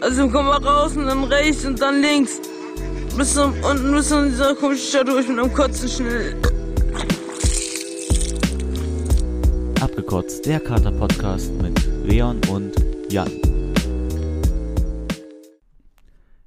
Also komm mal raus und dann rechts und dann links. Bis zum, unten bis zu dieser komischen Stadt durch mit einem Kotzen schnell. Abgekotzt, der Kater-Podcast mit Leon und Jan.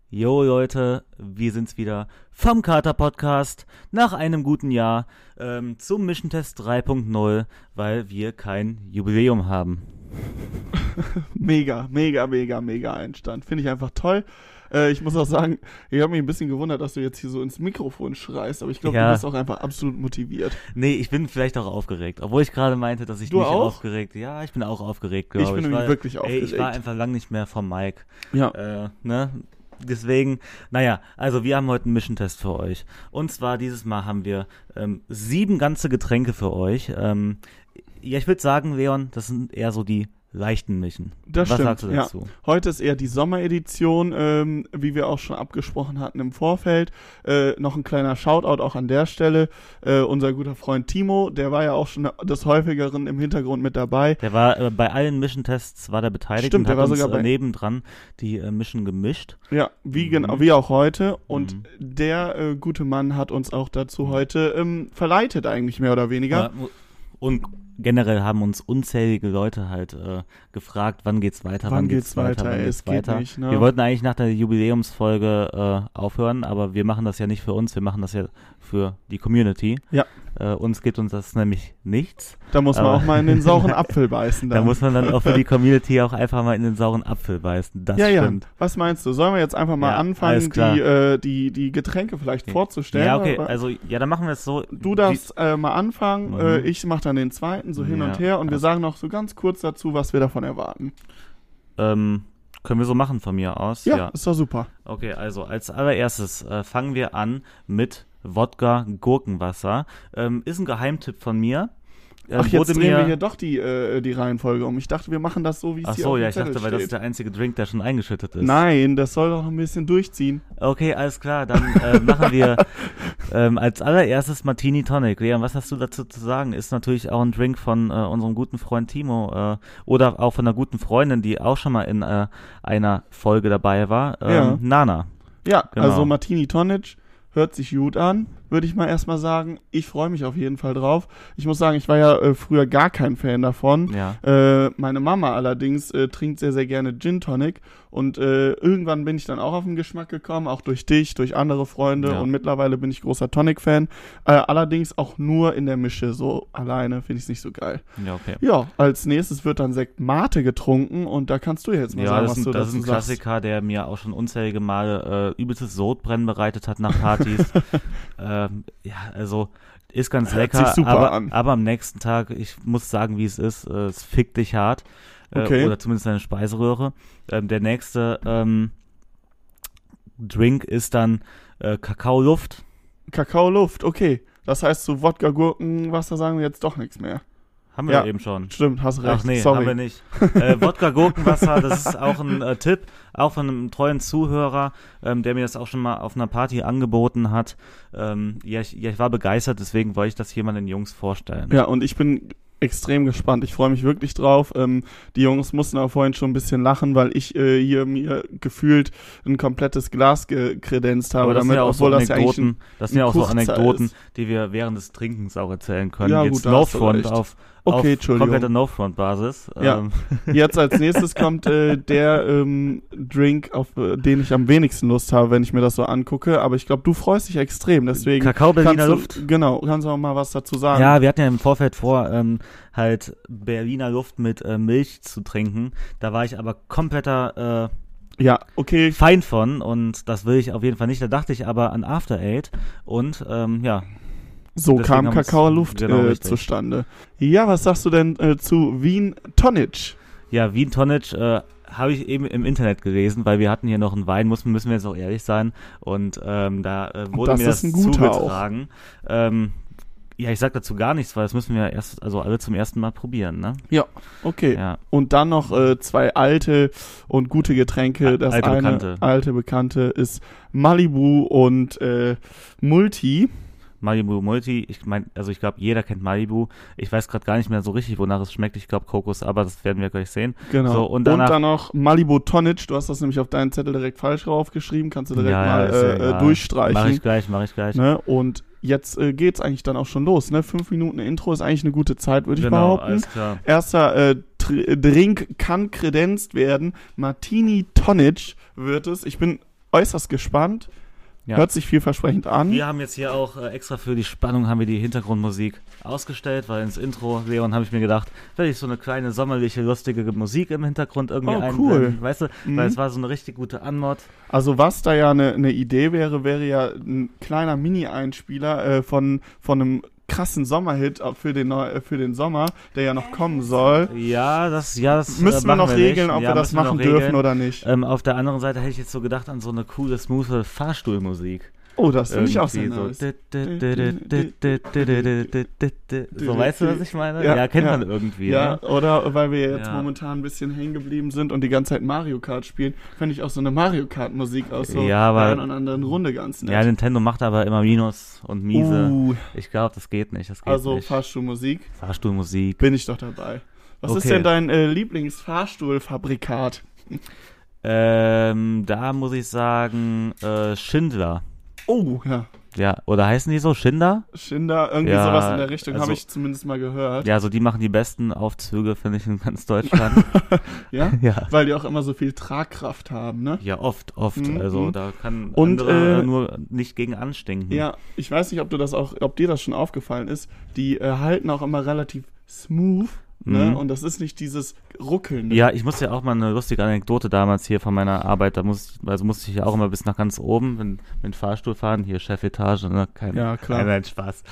Jo Leute, wir sind's wieder vom Kater-Podcast nach einem guten Jahr ähm, zum Mission Test 3.0, weil wir kein Jubiläum haben. mega, mega, mega, mega Einstand. Finde ich einfach toll. Äh, ich muss auch sagen, ich habe mich ein bisschen gewundert, dass du jetzt hier so ins Mikrofon schreist, aber ich glaube, Ja. du bist auch einfach absolut motiviert. Nee, ich bin vielleicht auch aufgeregt, obwohl ich gerade meinte, dass ich Du nicht auch? aufgeregt Ja, ich bin auch aufgeregt, Ich glaube bin ich. nämlich weil- wirklich Ey, ich war aufgeregt. einfach lang nicht mehr vom Mike. Ja. Äh, ne? Deswegen, naja, also wir haben heute einen Mission-Test für euch. Und zwar dieses Mal haben wir ähm, sieben ganze Getränke für euch. Ähm, ja, ich würde sagen, Leon, das sind eher so die leichten Mission. Das Was stimmt, sagst du ja. dazu? Heute ist eher die Sommeredition, ähm, wie wir auch schon abgesprochen hatten im Vorfeld. Äh, noch ein kleiner Shoutout auch an der Stelle. Äh, unser guter Freund Timo, der war ja auch schon des häufigeren im Hintergrund mit dabei. Der war äh, bei allen Mission-Tests war der beteiligt Stimmt, und der hat war uns sogar äh, bei- nebendran die äh, Mission gemischt. Ja, wie Mhm. genau, wie auch heute. Und Mhm. der äh, gute Mann hat uns auch dazu heute ähm, verleitet, eigentlich mehr oder weniger. Äh, Und generell haben uns unzählige Leute halt äh, gefragt, wann geht's weiter, Wann wann, geht's weiter? wann Ey, geht's es geht weiter. nicht, ne? Wir wollten eigentlich nach der Jubiläumsfolge äh, aufhören, aber wir machen das ja nicht für uns, wir machen das ja für die Community. Ja. Äh, uns gibt uns das nämlich nichts. Da muss man Aber- auch mal in den sauren Apfel beißen. Da Dann. muss man dann auch für die Community auch einfach mal in den sauren Apfel beißen. Das ja, ja. stimmt. Was meinst du? Sollen wir jetzt einfach mal Ja, anfangen, die, äh, die, die Getränke vielleicht vorzustellen? Ja, okay, also ja, dann machen wir es so. Du darfst äh, mal anfangen, Mhm. äh, ich mache dann den zweiten, so hin Ja, und her und wir sagen noch so ganz kurz dazu, was wir davon erwarten. Ähm, können wir so machen von mir aus? Ja, ist doch super. Okay, also als allererstes äh, fangen wir an mit Wodka Gurkenwasser. Ähm, ist ein Geheimtipp von mir. Ähm, Ach, jetzt drehen wir hier doch die, äh, die Reihenfolge um. Ich dachte, wir machen das so, wie es Ach hier so, ja, ich dachte, weil das ist steht. der einzige Drink, der schon eingeschüttet ist. Nein, das soll doch ein bisschen durchziehen. Okay, alles klar, dann äh, machen wir ähm, als allererstes Martini Tonic. Leon, was hast du dazu zu sagen? Ist natürlich auch ein Drink von äh, unserem guten Freund Timo äh, oder auch von einer guten Freundin, die auch schon mal in äh, einer Folge dabei war. Ähm, Ja. Nana. Ja, Genau. also Martini Tonic hört sich gut an, würde ich mal erstmal sagen. Ich freue mich auf jeden Fall drauf. Ich muss sagen, ich war ja äh, früher gar kein Fan davon. Ja. Äh, meine Mama allerdings äh, trinkt sehr, sehr gerne Gin Tonic und äh, irgendwann bin ich dann auch auf den Geschmack gekommen, auch durch dich, durch andere Freunde Ja. und mittlerweile bin ich großer Tonic-Fan. Äh, allerdings auch nur in der Mische, so alleine finde ich es nicht so geil. Ja, okay. Ja, als nächstes wird dann Sekt Mate getrunken und da kannst du jetzt mal Ja, sagen, das, was ist du ein, das dazu ist ein sagst. Klassiker, der mir auch schon unzählige Male äh, übelstes Sodbrennen bereitet hat nach Partys. ähm, ja, also ist ganz Hört lecker, aber, an. aber am nächsten Tag, ich muss sagen, wie es ist, äh, es fickt dich hart. Äh, Okay. Oder zumindest deine Speiseröhre. Ähm, der nächste ähm, Drink ist dann äh, Kakaoluft. Kakao-Luft, okay. Das heißt, zu Wodka, Gurken, Wasser sagen wir jetzt doch nichts mehr. Haben wir Ja. eben schon. Stimmt, hast recht. Ach nee, Sorry. haben wir nicht. Äh, Wodka Gurkenwasser, das ist auch ein äh, Tipp, auch von einem treuen Zuhörer, ähm, der mir das auch schon mal auf einer Party angeboten hat. Ähm, ja, ich, ja, ich war begeistert, deswegen wollte ich das hier mal den Jungs vorstellen. Ja, und ich bin extrem gespannt. Ich freue mich wirklich drauf. Ähm, die Jungs mussten auch vorhin schon ein bisschen lachen, weil ich äh, hier mir gefühlt ein komplettes Glas gekredenzt habe, Aber das damit, sind ja auch so obwohl das ja Anekdoten, das sind ja auch so Anekdoten, ist. die wir während des Trinkens auch erzählen können. Ja, Jetzt gut, recht. auf, Okay, auf Entschuldigung. kompletter No-Front-Basis. Ja. Ähm, Jetzt als nächstes kommt äh, der ähm, Drink, auf äh, den ich am wenigsten Lust habe, wenn ich mir das so angucke. Aber ich glaube, du freust dich extrem. Deswegen Kakao Berliner du, Luft. Genau, kannst du auch mal was dazu sagen. Ja, wir hatten ja im Vorfeld vor, ähm, halt Berliner Luft mit äh, Milch zu trinken. Da war ich aber kompletter äh, ja okay. Feind von und das will ich auf jeden Fall nicht. Da dachte ich aber an After Eight und ähm, ja, So Deswegen kam haben wir's- Kakao Luft genau, äh, zustande. Ja, was sagst du denn äh, zu Wien Tonic? ja, Wien Tonic äh, habe ich eben im Internet gelesen, weil wir hatten hier noch einen Wein, muss, müssen wir jetzt auch ehrlich sein. Und ähm, da äh, wurde das mir das ein guter zugetragen. Ähm, ja, ich sag dazu gar nichts, weil das müssen wir erst, also alle zum ersten Mal probieren, ne? Ja, okay. Ja. Und dann noch äh, zwei alte und gute Getränke. Das alte eine Bekannte. alte Bekannte ist Malibu und äh, Multi. Malibu Multi. Ich meine, also ich glaube, jeder kennt Malibu. Ich weiß gerade gar nicht mehr so richtig, wonach es schmeckt. Ich glaube Kokos, aber das werden wir gleich sehen. Genau. So, und und, danach- dann noch Malibu Tonnage. Du hast das nämlich auf deinen Zettel direkt falsch draufgeschrieben. Kannst du direkt mal ist ja äh, äh, durchstreichen. Mach ich gleich, mach ich gleich. Ne? Und jetzt äh, geht's eigentlich dann auch schon los. Ne? Fünf Minuten Intro ist eigentlich eine gute Zeit, würde ich genau, behaupten. alles klar. Erster äh, Tr Drink kann kredenzt werden. Martini Tonnage wird es. Ich bin äußerst gespannt. Ja. Hört sich vielversprechend an. Wir haben jetzt hier auch äh, extra für die Spannung haben wir die Hintergrundmusik ausgestellt, weil ins Intro, Leon, habe ich mir gedacht, werde ich so eine kleine sommerliche, lustige Musik im Hintergrund irgendwie Oh, cool. Weißt du, Mhm. weil es war so eine richtig gute Anmod. Also was da ja eine ne Idee wäre, wäre ja ein kleiner Mini-Einspieler äh, von, von einem krassen Sommerhit für den, äh, für den Sommer, der ja noch kommen soll. Ja, das, ja, das äh, Müssen wir noch regeln, nicht. ob ja, wir das machen noch dürfen regeln. oder nicht. Ähm, auf der anderen Seite hätte ich jetzt so gedacht an so eine coole, smooth Fahrstuhlmusik. Oh, das finde ich auch sehr Irgendwie nice. so. So, weißt du, was ich meine? Ja, Ja, kennt ja. man irgendwie. Ja, ne? oder weil wir jetzt Ja. momentan ein bisschen hängen geblieben sind und die ganze Zeit Mario Kart spielen, fände ich auch so eine Mario Kart Musik aus so Ja, aber- oder anderen Runde ganz nett. Ja, Nintendo macht aber immer Minus und Miese. uh, Ich glaube, das geht nicht. Das geht also nicht. Fahrstuhlmusik, Fahrstuhlmusik. bin ich doch dabei. Was ist Okay. denn dein äh, Lieblingsfahrstuhlfabrikat? Ähm, da muss ich sagen, äh, Schindler. Oh, ja. Ja, oder heißen die so? Schinder? Schinder, irgendwie Ja, sowas in der Richtung also- habe ich zumindest mal gehört. Ja, so die machen die besten Aufzüge, finde ich, in ganz Deutschland. Ja? ja. Weil die auch immer so viel Tragkraft haben, ne? Ja, oft, oft. Mhm. Also da kann Und, andere äh, nur nicht gegen anstinken. Ja, ich weiß nicht, ob du das auch, ob dir das schon aufgefallen ist. Die äh, halten auch immer relativ smooth, ne? Mhm. Und das ist nicht dieses Ruckeln. Ja, ich musste ja auch mal eine lustige Anekdote damals hier von meiner Arbeit, da muss, also musste ich ja auch immer bis nach ganz oben wenn, mit dem Fahrstuhl fahren, hier Chefetage, ne? Kein, Ja, klar. Nein, Spaß.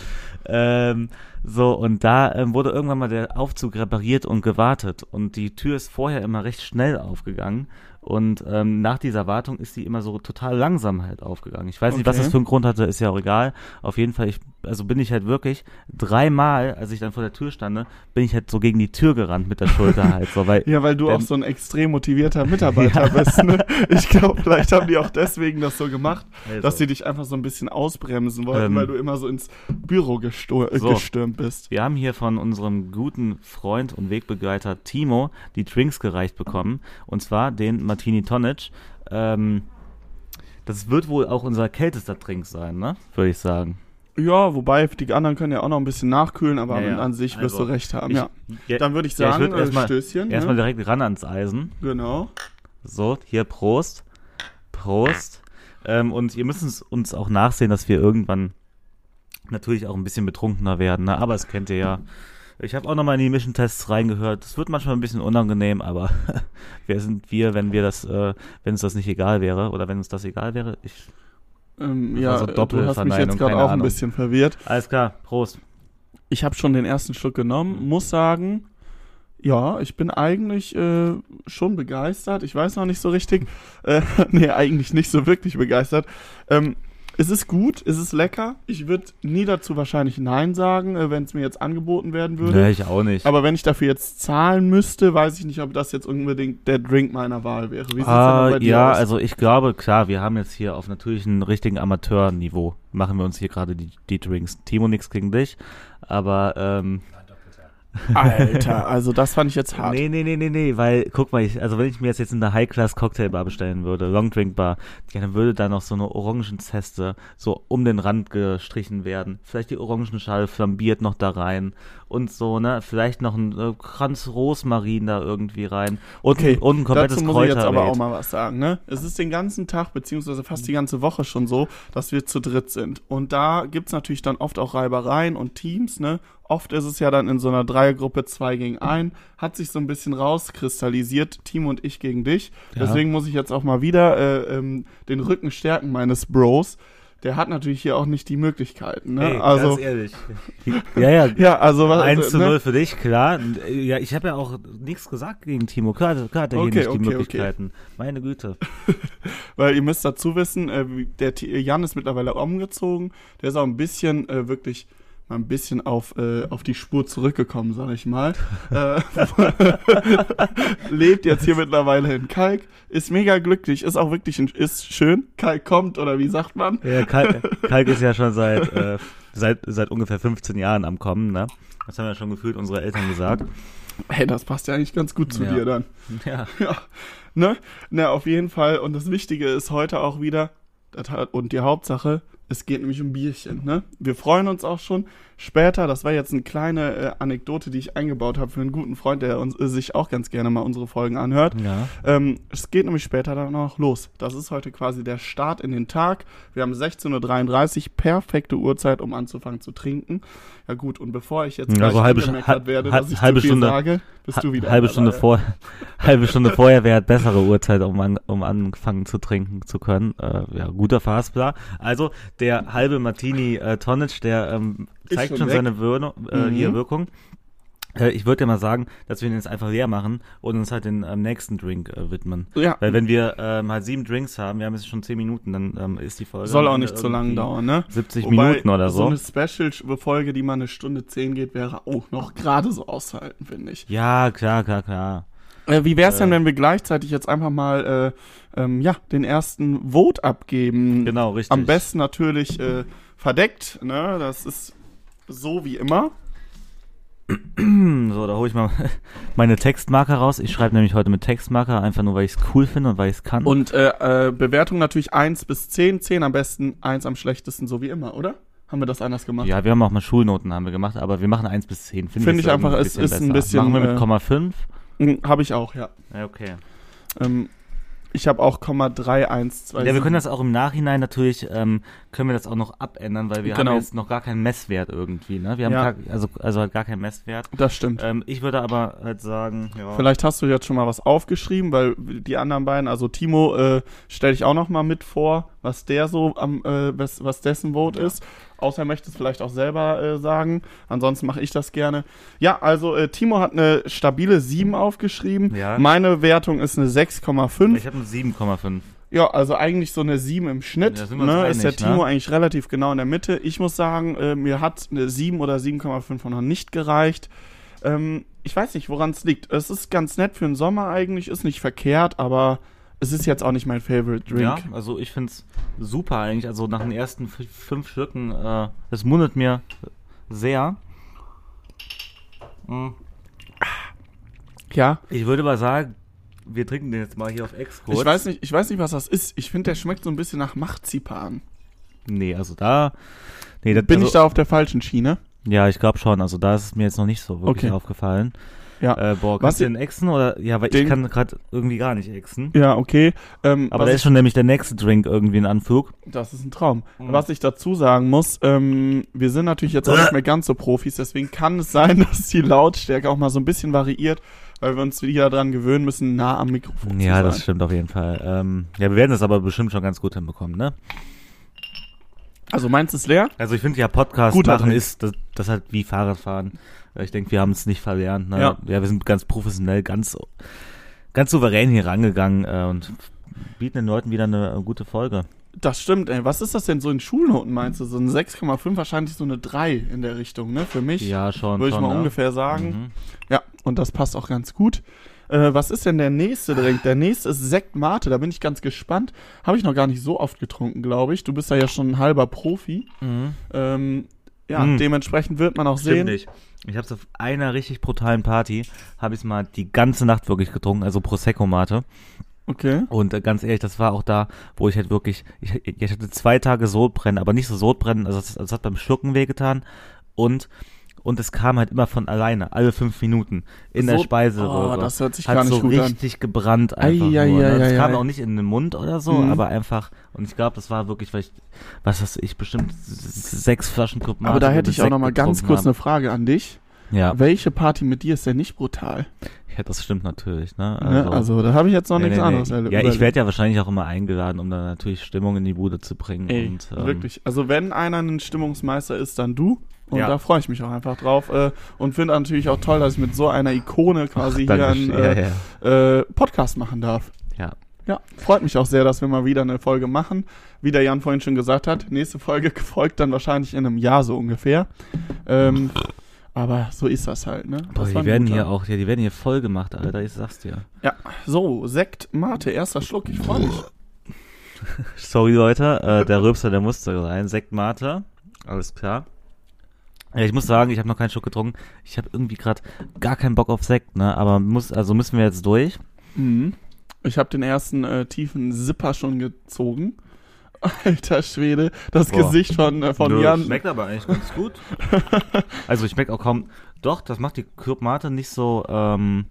Ähm, so, und da ähm, wurde irgendwann mal der Aufzug repariert und gewartet und die Tür ist vorher immer recht schnell aufgegangen und ähm, nach dieser Wartung ist die immer so total langsam halt aufgegangen. Ich weiß nicht, was Okay. das für einen Grund hatte, ist ja auch egal. Auf jeden Fall, ich, also bin ich halt wirklich dreimal, als ich dann vor der Tür stande, bin ich halt so gegen die Tür gerannt mit der Schulter halt so, weil Ja, weil du Denn- auch so ein extrem motivierter Mitarbeiter Ja. bist. Ne? Ich glaube, vielleicht haben die auch deswegen das so gemacht, Also. dass sie dich einfach so ein bisschen ausbremsen wollten, Ähm. weil du immer so ins Büro gesto- äh, So. gestürmt bist. Wir haben hier von unserem guten Freund und Wegbegleiter Timo die Drinks gereicht bekommen. Und zwar den Martini Tonic. Ähm, das wird wohl auch unser kältester Drink sein, ne? Würde ich sagen. Ja, wobei die anderen können ja auch noch ein bisschen nachkühlen, aber Ja, ja. an sich wirst Also, du recht haben. Ich- ja. Dann würde ich ja, ich sagen, würd äh, erstmal- Stößchen. Erstmal ne? direkt ran ans Eisen. Genau. So, hier Prost. Prost. Ähm, und ihr müsst uns, uns auch nachsehen, dass wir irgendwann natürlich auch ein bisschen betrunkener werden. Ne? Aber es kennt ihr ja. Ich habe auch nochmal in die Mission-Tests reingehört. Es wird manchmal ein bisschen unangenehm, aber wer sind wir, wenn wir das, äh, wenn uns das nicht egal wäre oder wenn uns das egal wäre? Ich, Ähm, Das ja, war so äh, du hast mich jetzt gerade auch ein bisschen verwirrt. alles klar, Prost. Ich habe schon den ersten Schluck genommen, muss sagen, ja, ich bin eigentlich äh, schon begeistert. Ich weiß noch nicht so richtig. Äh, nee, eigentlich nicht so wirklich begeistert. Ähm, es ist gut, es ist lecker. Ich würde nie dazu wahrscheinlich Nein sagen, äh, wenn es mir jetzt angeboten werden würde. Nee, ich auch nicht. Aber wenn ich dafür jetzt zahlen müsste, weiß ich nicht, ob das jetzt unbedingt der Drink meiner Wahl wäre. Wie sieht's Ah, denn bei dir ja, aus? also ich glaube, klar, wir haben jetzt hier auf natürlich einem richtigen Amateurniveau, machen wir uns hier gerade die, die Drinks. Timo, nix gegen dich, aber ähm, Alter, also das fand ich jetzt hart. Nee, nee, nee, nee, nee, weil, guck mal, ich, also wenn ich mir das jetzt in der High-Class-Cocktailbar bestellen würde, Long-Drink-Bar, dann würde da noch so eine Orangenzeste so um den Rand gestrichen werden. Vielleicht die Orangenschale flambiert noch da rein und so, ne, vielleicht noch ein äh, Kranz Rosmarin da irgendwie rein und, Okay, und ein komplettes Dazu muss ich jetzt aber auch Kräuterbeet. mal was sagen. Ne? Es ist den ganzen Tag, beziehungsweise fast die ganze Woche schon so, dass wir zu dritt sind. Und da gibt's natürlich dann oft auch Reibereien und Teams. Ne? Oft ist es ja dann in so einer Dreiergruppe zwei gegen ein. Hat sich so ein bisschen rauskristallisiert, Team und ich gegen dich. Ja. Deswegen muss ich jetzt auch mal wieder äh, ähm, den Rücken stärken meines Bros. Der hat natürlich hier auch nicht die Möglichkeiten. Ne? Ey, also, ganz ehrlich. ja, ja, ja, also was. 1 zu ne? 0 für dich, klar. Ja, ich habe ja auch nichts gesagt gegen Timo. Klar, klar hat er hier Okay, nicht die okay, okay. Möglichkeiten. Meine Güte. Weil ihr müsst dazu wissen, äh, wie- der T- Jan ist mittlerweile umgezogen. Der ist auch ein bisschen äh, wirklich mal ein bisschen auf, äh, auf die Spur zurückgekommen, sag ich mal. Äh, Lebt jetzt hier mittlerweile in Kalk, ist mega glücklich, ist auch wirklich, ein- ist schön. Kalk kommt, oder wie sagt man? Ja, Kalk, Kalk ist ja schon seit, äh, seit, seit ungefähr 15 Jahren am Kommen, ne? Das haben ja schon gefühlt unsere Eltern gesagt. Hey, das passt ja eigentlich ganz gut zu Ja. dir dann. Ja. Ja, ne? Na, auf jeden Fall. Und das Wichtige ist heute auch wieder, und die Hauptsache, es geht nämlich um Bierchen, ne? Wir freuen uns auch schon später. Das war jetzt eine kleine äh, Anekdote, die ich eingebaut habe für einen guten Freund, der uns, äh, sich auch ganz gerne mal unsere Folgen anhört. Ja. Ähm, es geht nämlich später dann auch los. Das ist heute quasi der Start in den Tag. Wir haben 16.33 Uhr, perfekte Uhrzeit, um anzufangen zu trinken. Ja gut, und bevor ich jetzt Ja, gleich so halbe Stu- werde, hal- dass ich halbe zu viel Stunde- sage, bist du wieder halbe. Stunde vor, halbe Stunde vorher wäre bessere Uhrzeit, um, an, um anfangen zu trinken zu können. Äh, ja, guter Fahrsplan. Also der halbe Martini äh, Tonnage, der ähm, zeigt schon schon seine Wirkung, äh, Mhm. hier Wirkung. Äh, ich würde ja mal sagen, dass wir ihn jetzt einfach leer machen und uns halt den ähm, nächsten Drink äh, widmen. Ja, Weil wenn wir ähm, halt sieben Drinks haben, wir haben jetzt schon zehn Minuten, dann ähm, ist die Folge soll auch nicht zu lang irgendwie dauern, ne? 70 Wobei, Minuten oder So so. eine Special-Folge, die mal eine Stunde zehn geht, wäre auch noch gerade so auszuhalten, finde ich. ja, klar, klar, klar. Äh, wie wär's denn, Äh. wenn wir gleichzeitig jetzt einfach mal äh, ähm, ja, den ersten Vote abgeben? Genau, richtig. Am besten natürlich äh, verdeckt, ne? Das ist so wie immer. So, da hole ich mal meine Textmarker raus. Ich schreibe nämlich heute mit Textmarker, einfach nur, weil ich es cool finde und weil ich es kann. Und äh, äh, Bewertung natürlich 1 bis 10. 10 am besten, 1 am schlechten, so wie immer, oder? Haben wir das anders gemacht? ja, wir haben auch mal Schulnoten haben wir gemacht, aber wir machen 1 bis 10. Finde Finde ich ist einfach, es ist ein besser. bisschen, Machen wir mit äh, Komma 5? Hm, Habe ich auch, ja. Ja, okay. Ähm, ich habe auch Komma 312. Ja, wir können das auch im Nachhinein natürlich, ähm, können wir das auch noch abändern, weil wir Genau. haben jetzt noch gar keinen Messwert irgendwie, ne? Wir haben Ja. gar, also, also halt gar keinen Messwert. Das stimmt. Ähm, ich würde aber halt sagen, ja. Vielleicht hast du jetzt schon mal was aufgeschrieben, weil die anderen beiden, also Timo, äh, stelle ich auch noch mal mit vor, was der so am, äh, was, was dessen Vote Ja. ist. Außer er möchte es vielleicht auch selber äh, sagen. Ansonsten mache ich das gerne. Ja, also äh, Timo hat eine stabile 7 aufgeschrieben. Ja. Meine Wertung ist eine 6,5. Ich habe eine 7,5. Ja, also eigentlich so eine 7 im Schnitt. Ja, ne? ist der einig, Timo ne? eigentlich relativ genau in der Mitte. Ich muss sagen, äh, mir hat eine 7 oder 7,5 noch nicht gereicht. Ähm, ich weiß nicht, woran es liegt. Es ist ganz nett für den Sommer eigentlich, ist nicht verkehrt, aber es ist jetzt auch nicht mein Favorite Drink. Ja, also ich find's super eigentlich. Also nach den ersten fünf Schlücken, äh, es mundet mir sehr. Mm. Ja. Ich würde mal sagen, wir trinken den jetzt mal hier auf Exkurs. Ich weiß nicht, ich weiß nicht, was das ist. Ich finde, der schmeckt so ein bisschen nach Marzipan. Nee, also da. Nee, das, Bin also, ich da auf der falschen Schiene? Ja, ich glaube schon. Also da ist es mir jetzt noch nicht so wirklich Okay. aufgefallen. Ja. Äh, boah, Was kannst du den exen oder? Ja, weil Den- ich kann gerade irgendwie gar nicht exen. Ja, okay. Ähm, Aber da ist schon nämlich der nächste Drink irgendwie ein Anflug. Das ist ein Traum. Mhm. Was ich dazu sagen muss, ähm, wir sind natürlich jetzt auch nicht mehr ganz so Profis, deswegen kann es sein, dass die Lautstärke auch mal so ein bisschen variiert, weil wir uns wieder dran gewöhnen müssen, nah am Mikrofon Ja, zu das sein. stimmt auf jeden Fall. Ähm, ja, wir werden das aber bestimmt schon ganz gut hinbekommen, ne? Also meins ist leer? Also ich finde ja Podcast Guter machen Drink. ist das, das halt wie Fahrradfahren. Ich denke, wir haben es nicht verlernt. Ne? Ja. ja, wir sind ganz professionell, ganz ganz souverän hier rangegangen äh, und bieten den Leuten wieder eine äh, gute Folge. Das stimmt, ey. Was ist das denn so in Schulnoten, meinst du? So ein 6,5, wahrscheinlich so eine 3 in der Richtung, ne? Für mich Ja, schon. würde ich mal ne? ungefähr sagen. Mhm. Ja, und das passt auch ganz gut. Äh, was ist denn der nächste Drink? Der nächste ist Sekt Mate, da bin ich ganz gespannt. Habe ich noch gar nicht so oft getrunken, glaube ich. Du bist da ja schon ein halber Profi. Mhm. Ähm, ja, Mhm. dementsprechend wird man auch Stimmt sehen. nicht. Ich habe es auf einer richtig brutalen Party, habe ich mal die ganze Nacht wirklich getrunken, also Prosecco-Mate. Okay. Und äh, ganz ehrlich, das war auch da, wo ich halt wirklich, ich, ich hatte zwei Tage Sodbrennen, aber nicht so Sodbrennen, also es, es hat beim Schlucken wehgetan und und es kam halt immer von alleine, alle fünf Minuten in der So- Speiseröhre. Oh, das hört sich hat gar nicht so gut an. richtig gebrannt einfach Ei, nur. ei, ne? Ei, kam auch nicht in den Mund oder so, Mhm. aber einfach, und ich glaube, das war wirklich, weil ich, was weiß ich, bestimmt sechs Flaschen Club Aber da hätte ich auch noch Sekt mal ganz kurz habe. eine Frage an dich. Ja, Welche Party mit dir ist denn nicht brutal? ja, das stimmt natürlich, ne? Also, ne? also da habe ich jetzt noch Nee, nichts nee, anderes nee. erlebt. Ja, ich werde ja wahrscheinlich auch immer eingeladen, um dann natürlich Stimmung in die Bude zu bringen. Ey, und, ähm, wirklich. Also wenn einer ein Stimmungsmeister ist, dann du. Und Ja. da freue ich mich auch einfach drauf. Äh, und finde natürlich auch toll, dass ich mit so einer Ikone quasi hier Dankeschön. einen äh, ja, ja. äh, Podcast machen darf. Ja. Ja, freut mich auch sehr, dass wir mal wieder eine Folge machen. Wie der Jan vorhin schon gesagt hat, nächste Folge folgt dann wahrscheinlich in einem Jahr so ungefähr. Ähm, aber so ist das halt, ne? Boah, Das die werden guter. hier auch, ja, die werden hier voll gemacht, Alter, ich sag's dir. Ja, so, Sekt, Mate, erster Schluck, ich freue mich. Sorry, Leute, äh, der Rülpser, der musste rein. Sekt Mate, alles klar. Ja, ich muss sagen, ich habe noch keinen Schluck getrunken. Ich habe irgendwie gerade gar keinen Bock auf Sekt, ne? Aber muss, also müssen wir jetzt durch. Mhm. Ich habe den ersten äh, tiefen Zipper schon gezogen. Alter Schwede, das Boah. Gesicht von, äh, von Nö, Jan. Schmeckt aber eigentlich ganz gut. also ich schmeckt auch kaum. Doch, das macht die Club Mate nicht so, ähm,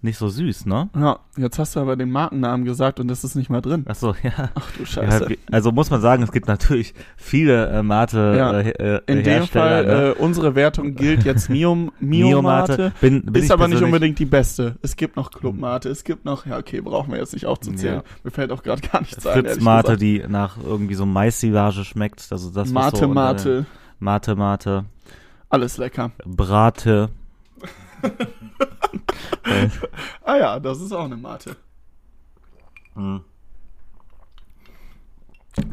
nicht so süß, ne? Ja, jetzt hast du aber den Markennamen gesagt und das ist nicht mehr drin. Achso, ja. Ach du ja. Scheiße. wie- Also muss man sagen, es gibt natürlich viele äh, Mate Ja, äh, äh, In dem. Fall, ne? äh, unsere Wertung gilt jetzt Mio, Mio Mate. Bin, bin Ist aber nicht unbedingt die beste. Es gibt noch Club Mate, es gibt noch, ja okay, brauchen wir jetzt nicht aufzuzählen. Ja. Mir fällt auch gerade gar nichts ein. Fritz Mate, gesagt. die nach irgendwie so Mais-Silage schmeckt. Also das Mate, so Mate, Mate, Mate. alles lecker. Brate. äh, Ah ja, das ist auch eine Mate.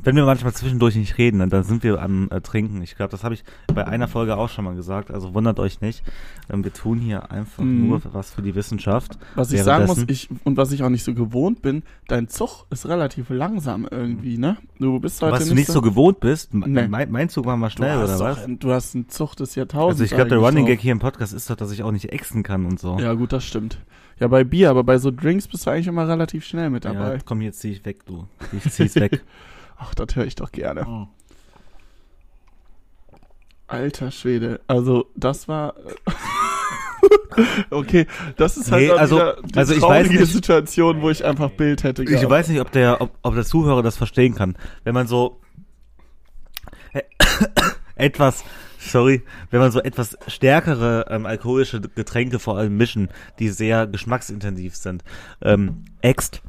Wenn wir manchmal zwischendurch nicht reden, dann- dann sind wir am äh, Trinken. Ich glaube, das habe ich bei einer Folge auch schon mal gesagt. Also wundert euch nicht. Ähm, wir tun hier einfach Mhm. nur was für die Wissenschaft. Was ich sagen muss, ich, und was ich auch nicht so gewohnt bin, dein Zug ist relativ langsam irgendwie, ne? Du bist heute Was du nicht so gewohnt bist, Nee. mein, mein Zug war mal schnell, oder was? ein- Du hast einen Zug des Jahrtausends. Also ich glaube, der Running. Gag hier im Podcast ist doch, dass ich auch nicht exen kann und so. Ja, gut, das stimmt. Ja, bei Bier, aber bei so Drinks bist du eigentlich immer relativ schnell mit Ja, dabei. komm, jetzt zieh ich weg, du. Ich zieh's weg. Ach, das höre ich doch gerne. Oh. Alter Schwede. Also, das war. okay, das ist halt Nee, also- die also ich traurige weiß nicht- Situation, wo ich einfach Bild hätte. Ich gehabt. weiß nicht, ob der, ob, ob der Zuhörer das verstehen kann. Wenn man so etwas, sorry, wenn man so etwas stärkere ähm, alkoholische Getränke vor allem mischen, die sehr geschmacksintensiv sind, ähm, äxt,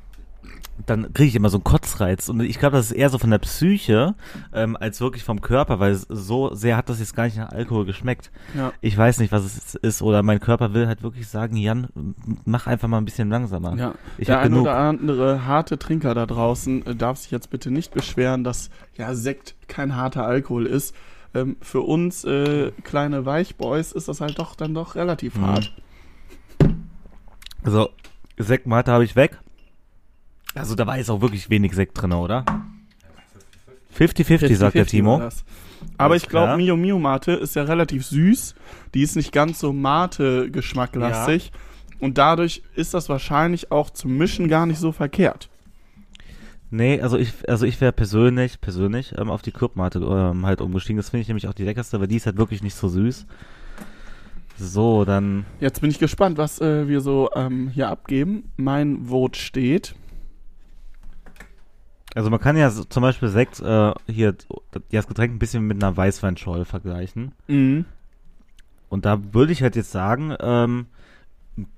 dann kriege ich immer so einen Kotzreiz. Und ich glaube, das ist eher so von der Psyche ähm, als wirklich vom Körper, weil so sehr hat das jetzt gar nicht nach Alkohol geschmeckt. Ja. Ich weiß nicht, was es ist. Oder mein Körper will halt wirklich sagen, Jan, mach einfach mal ein bisschen langsamer. Ja, Ich der ein genug. oder andere harte Trinker da draußen äh, darf sich jetzt bitte nicht beschweren, dass ja Sekt kein harter Alkohol ist. Ähm, für uns äh, kleine Weichboys ist das halt doch dann doch relativ Mhm. hart. Also, Sekt Mate habe ich weg. Also, da war jetzt auch wirklich wenig Sekt drin, oder? 50-50, sagt der 50-50 Timo. Aber ich glaube. Mio Mio Mate ist ja relativ süß. Die ist nicht ganz so Mate-geschmacklastig. Und dadurch ist das wahrscheinlich auch zum Mischen gar nicht so verkehrt. Nee, also ich, also ich wäre persönlich, persönlich ähm, auf die Clubmate ähm, halt umgestiegen. Das finde ich nämlich auch die leckerste, weil die ist halt wirklich nicht so süß. So, dann. Jetzt bin ich gespannt, was äh, wir so ähm, hier abgeben. Mein Vote steht. Also man kann ja so, zum Beispiel Sekt äh, hier, das Getränk ein bisschen mit einer Weißweinscholl vergleichen. Mhm. Und da würde ich halt jetzt sagen, ähm,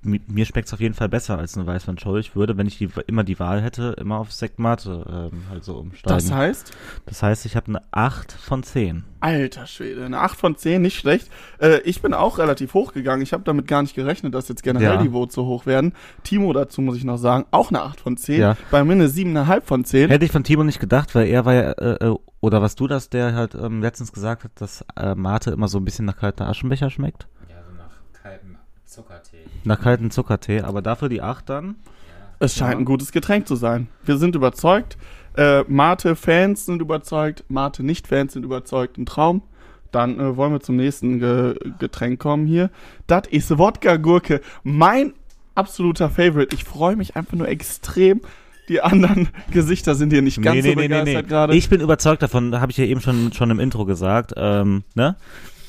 mir schmeckt es auf jeden Fall besser als eine Weißweinscholl. Ich würde, wenn ich die, immer die Wahl hätte, immer auf Sektmate ähm, halt so umsteigen. Das heißt, Das heißt, ich habe eine 8 von 10. alter Schwede, eine 8 von 10, nicht schlecht. Äh, ich bin auch relativ hoch gegangen. Ich habe damit gar nicht gerechnet, dass jetzt generell Ja. die Votes so hoch werden. Timo dazu muss ich noch sagen, auch eine 8 von 10. Ja. Bei mir eine 7,5 von 10. Hätte ich von Timo nicht gedacht, weil er war ja, äh, äh, oder was du das, der halt ähm, letztens gesagt hat, dass äh, Mate immer so ein bisschen nach kalten Aschenbecher schmeckt. Ja, so nach kaltem Zuckertee. Nach kalten Zuckertee, aber dafür die 8 dann. Es scheint Ja. ein gutes Getränk zu sein. Wir sind überzeugt. Äh, Mate-Fans sind überzeugt. Mate-Nicht-Fans sind überzeugt. Ein Traum. Dann äh, wollen wir zum nächsten Ge Getränk kommen hier. Das ist Wodka-Gurke. Mein absoluter Favorite. Ich freue mich einfach nur extrem. Die anderen Gesichter sind hier nicht ganz so begeistert gerade. Ich bin überzeugt davon, habe ich ja eben schon, schon im Intro gesagt, ähm, ne?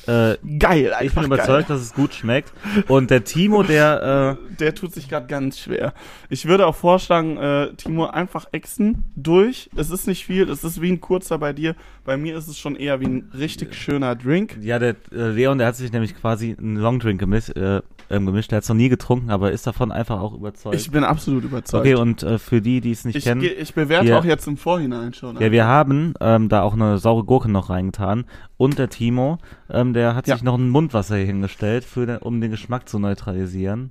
Äh, Geil, ich bin geil. überzeugt, dass es gut schmeckt. Und der Timo, der, äh, Der tut sich gerade ganz schwer. Ich würde auch vorschlagen, äh, Timo, einfach exen durch. Es ist nicht viel, es ist wie ein kurzer bei dir. Bei mir ist es schon eher wie ein richtig schöner Drink. ja, der äh, Leon, der hat sich nämlich quasi einen Longdrink gemischt, äh, ähm, gemischt. Der hat es noch nie getrunken, aber ist davon einfach auch überzeugt. Ich bin absolut überzeugt. okay, und äh, für die, die es nicht ich, kennen, ich bewerte Ja. auch jetzt im Vorhinein schon. ja, wir haben ähm, da auch eine saure Gurke noch reingetan. Und der Timo, ähm, der hat Ja. sich noch ein Mundwasser hier hingestellt, für den, um den Geschmack zu neutralisieren.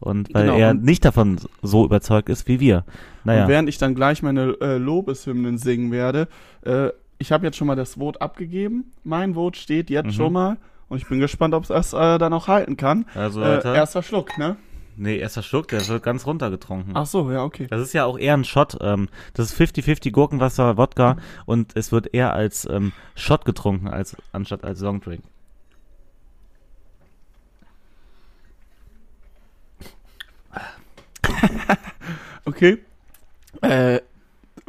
Und weil Genau, er nicht davon so überzeugt ist wie wir. Naja. Und während ich dann gleich meine äh, Lobeshymnen singen werde, äh, ich habe jetzt schon mal das Vote abgegeben. Mein Vote steht jetzt Mhm. schon mal. Und ich bin gespannt, ob es das äh, dann auch halten kann. Also, Äh, Leute. erster Schluck, ne? Nee, erster Schluck, der wird ganz runtergetrunken. Ach so, ja, okay. Das ist ja auch eher ein Shot. Ähm, das ist 50-50 Gurkenwasser, Wodka und es wird eher als ähm, Shot getrunken, als anstatt als Longdrink. Okay. Äh,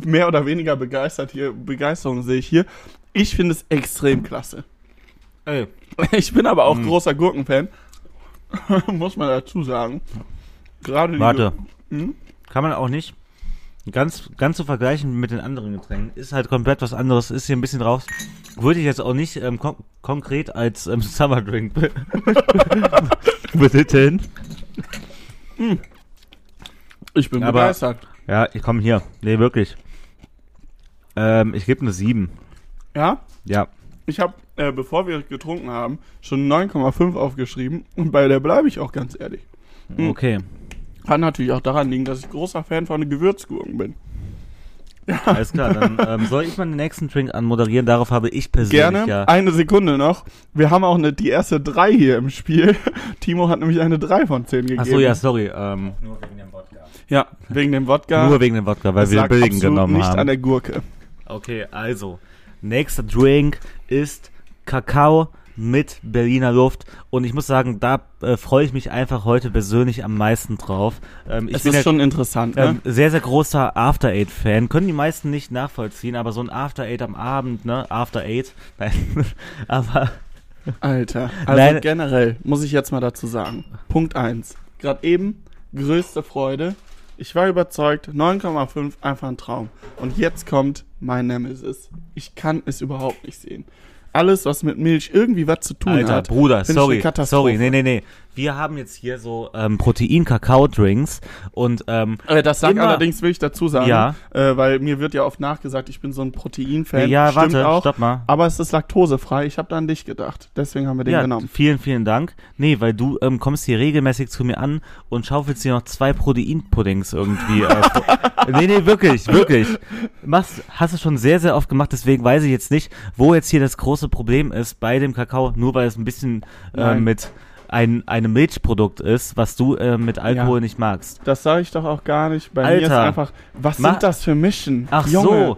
mehr oder weniger begeistert hier, Begeisterung sehe ich hier. Ich finde es extrem klasse. Ey. Ich bin aber auch Hm. großer Gurkenfan. Muss man dazu sagen. Gerade Warte. Hm? Kann man auch nicht ganz, ganz zu vergleichen mit den anderen Getränken. Ist halt komplett was anderes, ist hier ein bisschen raus. Würde ich jetzt auch nicht ähm, kon konkret als ähm, Summer Drink be- betiteln. Ich bin Aber- begeistert. Ja, ich komme hier. Nee, wirklich. Ähm, ich gebe eine 7. Ja? Ja. Ich habe, äh, bevor wir getrunken haben, schon 9,5 aufgeschrieben. Und bei der bleibe ich auch ganz ehrlich. Hm. Okay. Kann natürlich auch daran liegen, dass ich großer Fan von Gewürzgurken bin. Alles klar, dann ähm, soll ich mal den nächsten Drink anmoderieren. Darauf habe ich persönlich Gerne. ja. Eine Sekunde noch. Wir haben auch eine, die erste 3 hier im Spiel. Timo hat nämlich eine 3 von 10 gegeben. Achso, ja, sorry. Ähm, Nur wegen dem Wodka. Ja, wegen dem Wodka. Nur wegen dem Wodka, weil Das wir billigen genommen nicht haben. an der Gurke. Okay, also, nächster Drink ist Kakao mit Berliner Luft und ich muss sagen, da äh, freue ich mich einfach heute persönlich am meisten drauf. Ähm, ich Es bin ist ja, schon interessant, ne? ähm, sehr, sehr großer After Eight Fan. Können die meisten nicht nachvollziehen, aber so ein After Eight am Abend, ne? After Eight. Nein, aber Alter. Also Nein. generell muss ich jetzt mal dazu sagen. Punkt 1. Gerade eben, größte Freude. Ich war überzeugt, 9,5 einfach ein Traum. Und jetzt kommt mein Nemesis. Ich kann es überhaupt nicht sehen. Alles, was mit Milch irgendwie was zu tun Alter, hat. Bruder, find ich sorry, eine Katastrophe. sorry, nee, nee, nee. Wir haben jetzt hier so ähm, Protein-Kakao-Drinks und ähm, Äh, das Immer- allerdings, will ich dazu sagen, Ja. äh, weil mir wird ja oft nachgesagt, ich bin so ein Protein-Fan. ja, Stimmt warte, auch. stopp mal. Aber es ist laktosefrei. Ich habe da an dich gedacht. Deswegen haben wir den ja, genommen. vielen, vielen Dank. Nee, weil du ähm, kommst hier regelmäßig zu mir an und schaufelst dir noch zwei Proteinpuddings irgendwie. äh, nee, nee, wirklich, wirklich. Machst, hast du schon sehr, sehr oft gemacht, deswegen weiß ich jetzt nicht, wo jetzt hier das große Problem ist bei dem Kakao, nur weil es ein bisschen äh, mit ein, einem Milchprodukt ist, was du äh, mit Alkohol Ja. nicht magst. Das sage ich doch auch gar nicht. Bei mir ist Alter. einfach, was sind das für Mischen? Ach Junge, so,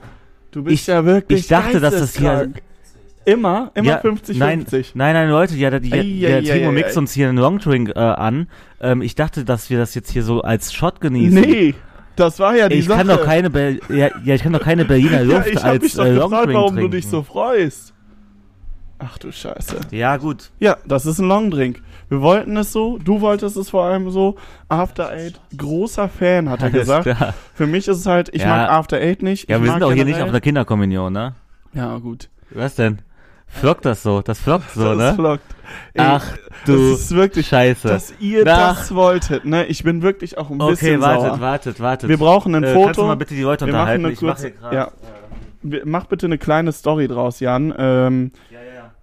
du bist ich- ja wirklich ich dachte, dass das hier-. Immer, immer Ja, 50-50. Nein, nein, nein, Leute, ja, der, der, der Timo mixt uns hier einen Longdrink äh, an. Ähm, ich dachte, dass wir das jetzt hier so als Shot genießen. Nee, das war ja die ich Sache. kann doch keine ja, ja, ich kann doch keine Berliner ja, Luft ich hab als mich doch äh, gefragt, Longdrink warum trinken. du dich so freust. Ach du Scheiße. Ja, gut. Ja, das ist ein Longdrink. Wir wollten es so, du wolltest es vor allem so. After Eight, großer Fan, hat er Alles gesagt. klar. Für mich ist es halt, ich Ja. mag After Eight nicht. Ja, ich wir sind auch hier nicht auf einer Kinderkommunion, ne? Ja, gut. Was denn? Flockt das so? Das flockt so, das ne? flockt. Ey, Ach du das ist wirklich Scheiße. dass ihr Ach. das wolltet, ne? Ich bin wirklich auch ein okay, bisschen wartet, sauer. wartet, wartet. Wir brauchen ein äh, Foto. Kannst du mal bitte die Leute Wir machen unterhalten? eine ich mach kurze, hier grad, ja. Mach bitte eine kleine Story draus, Jan. Ähm.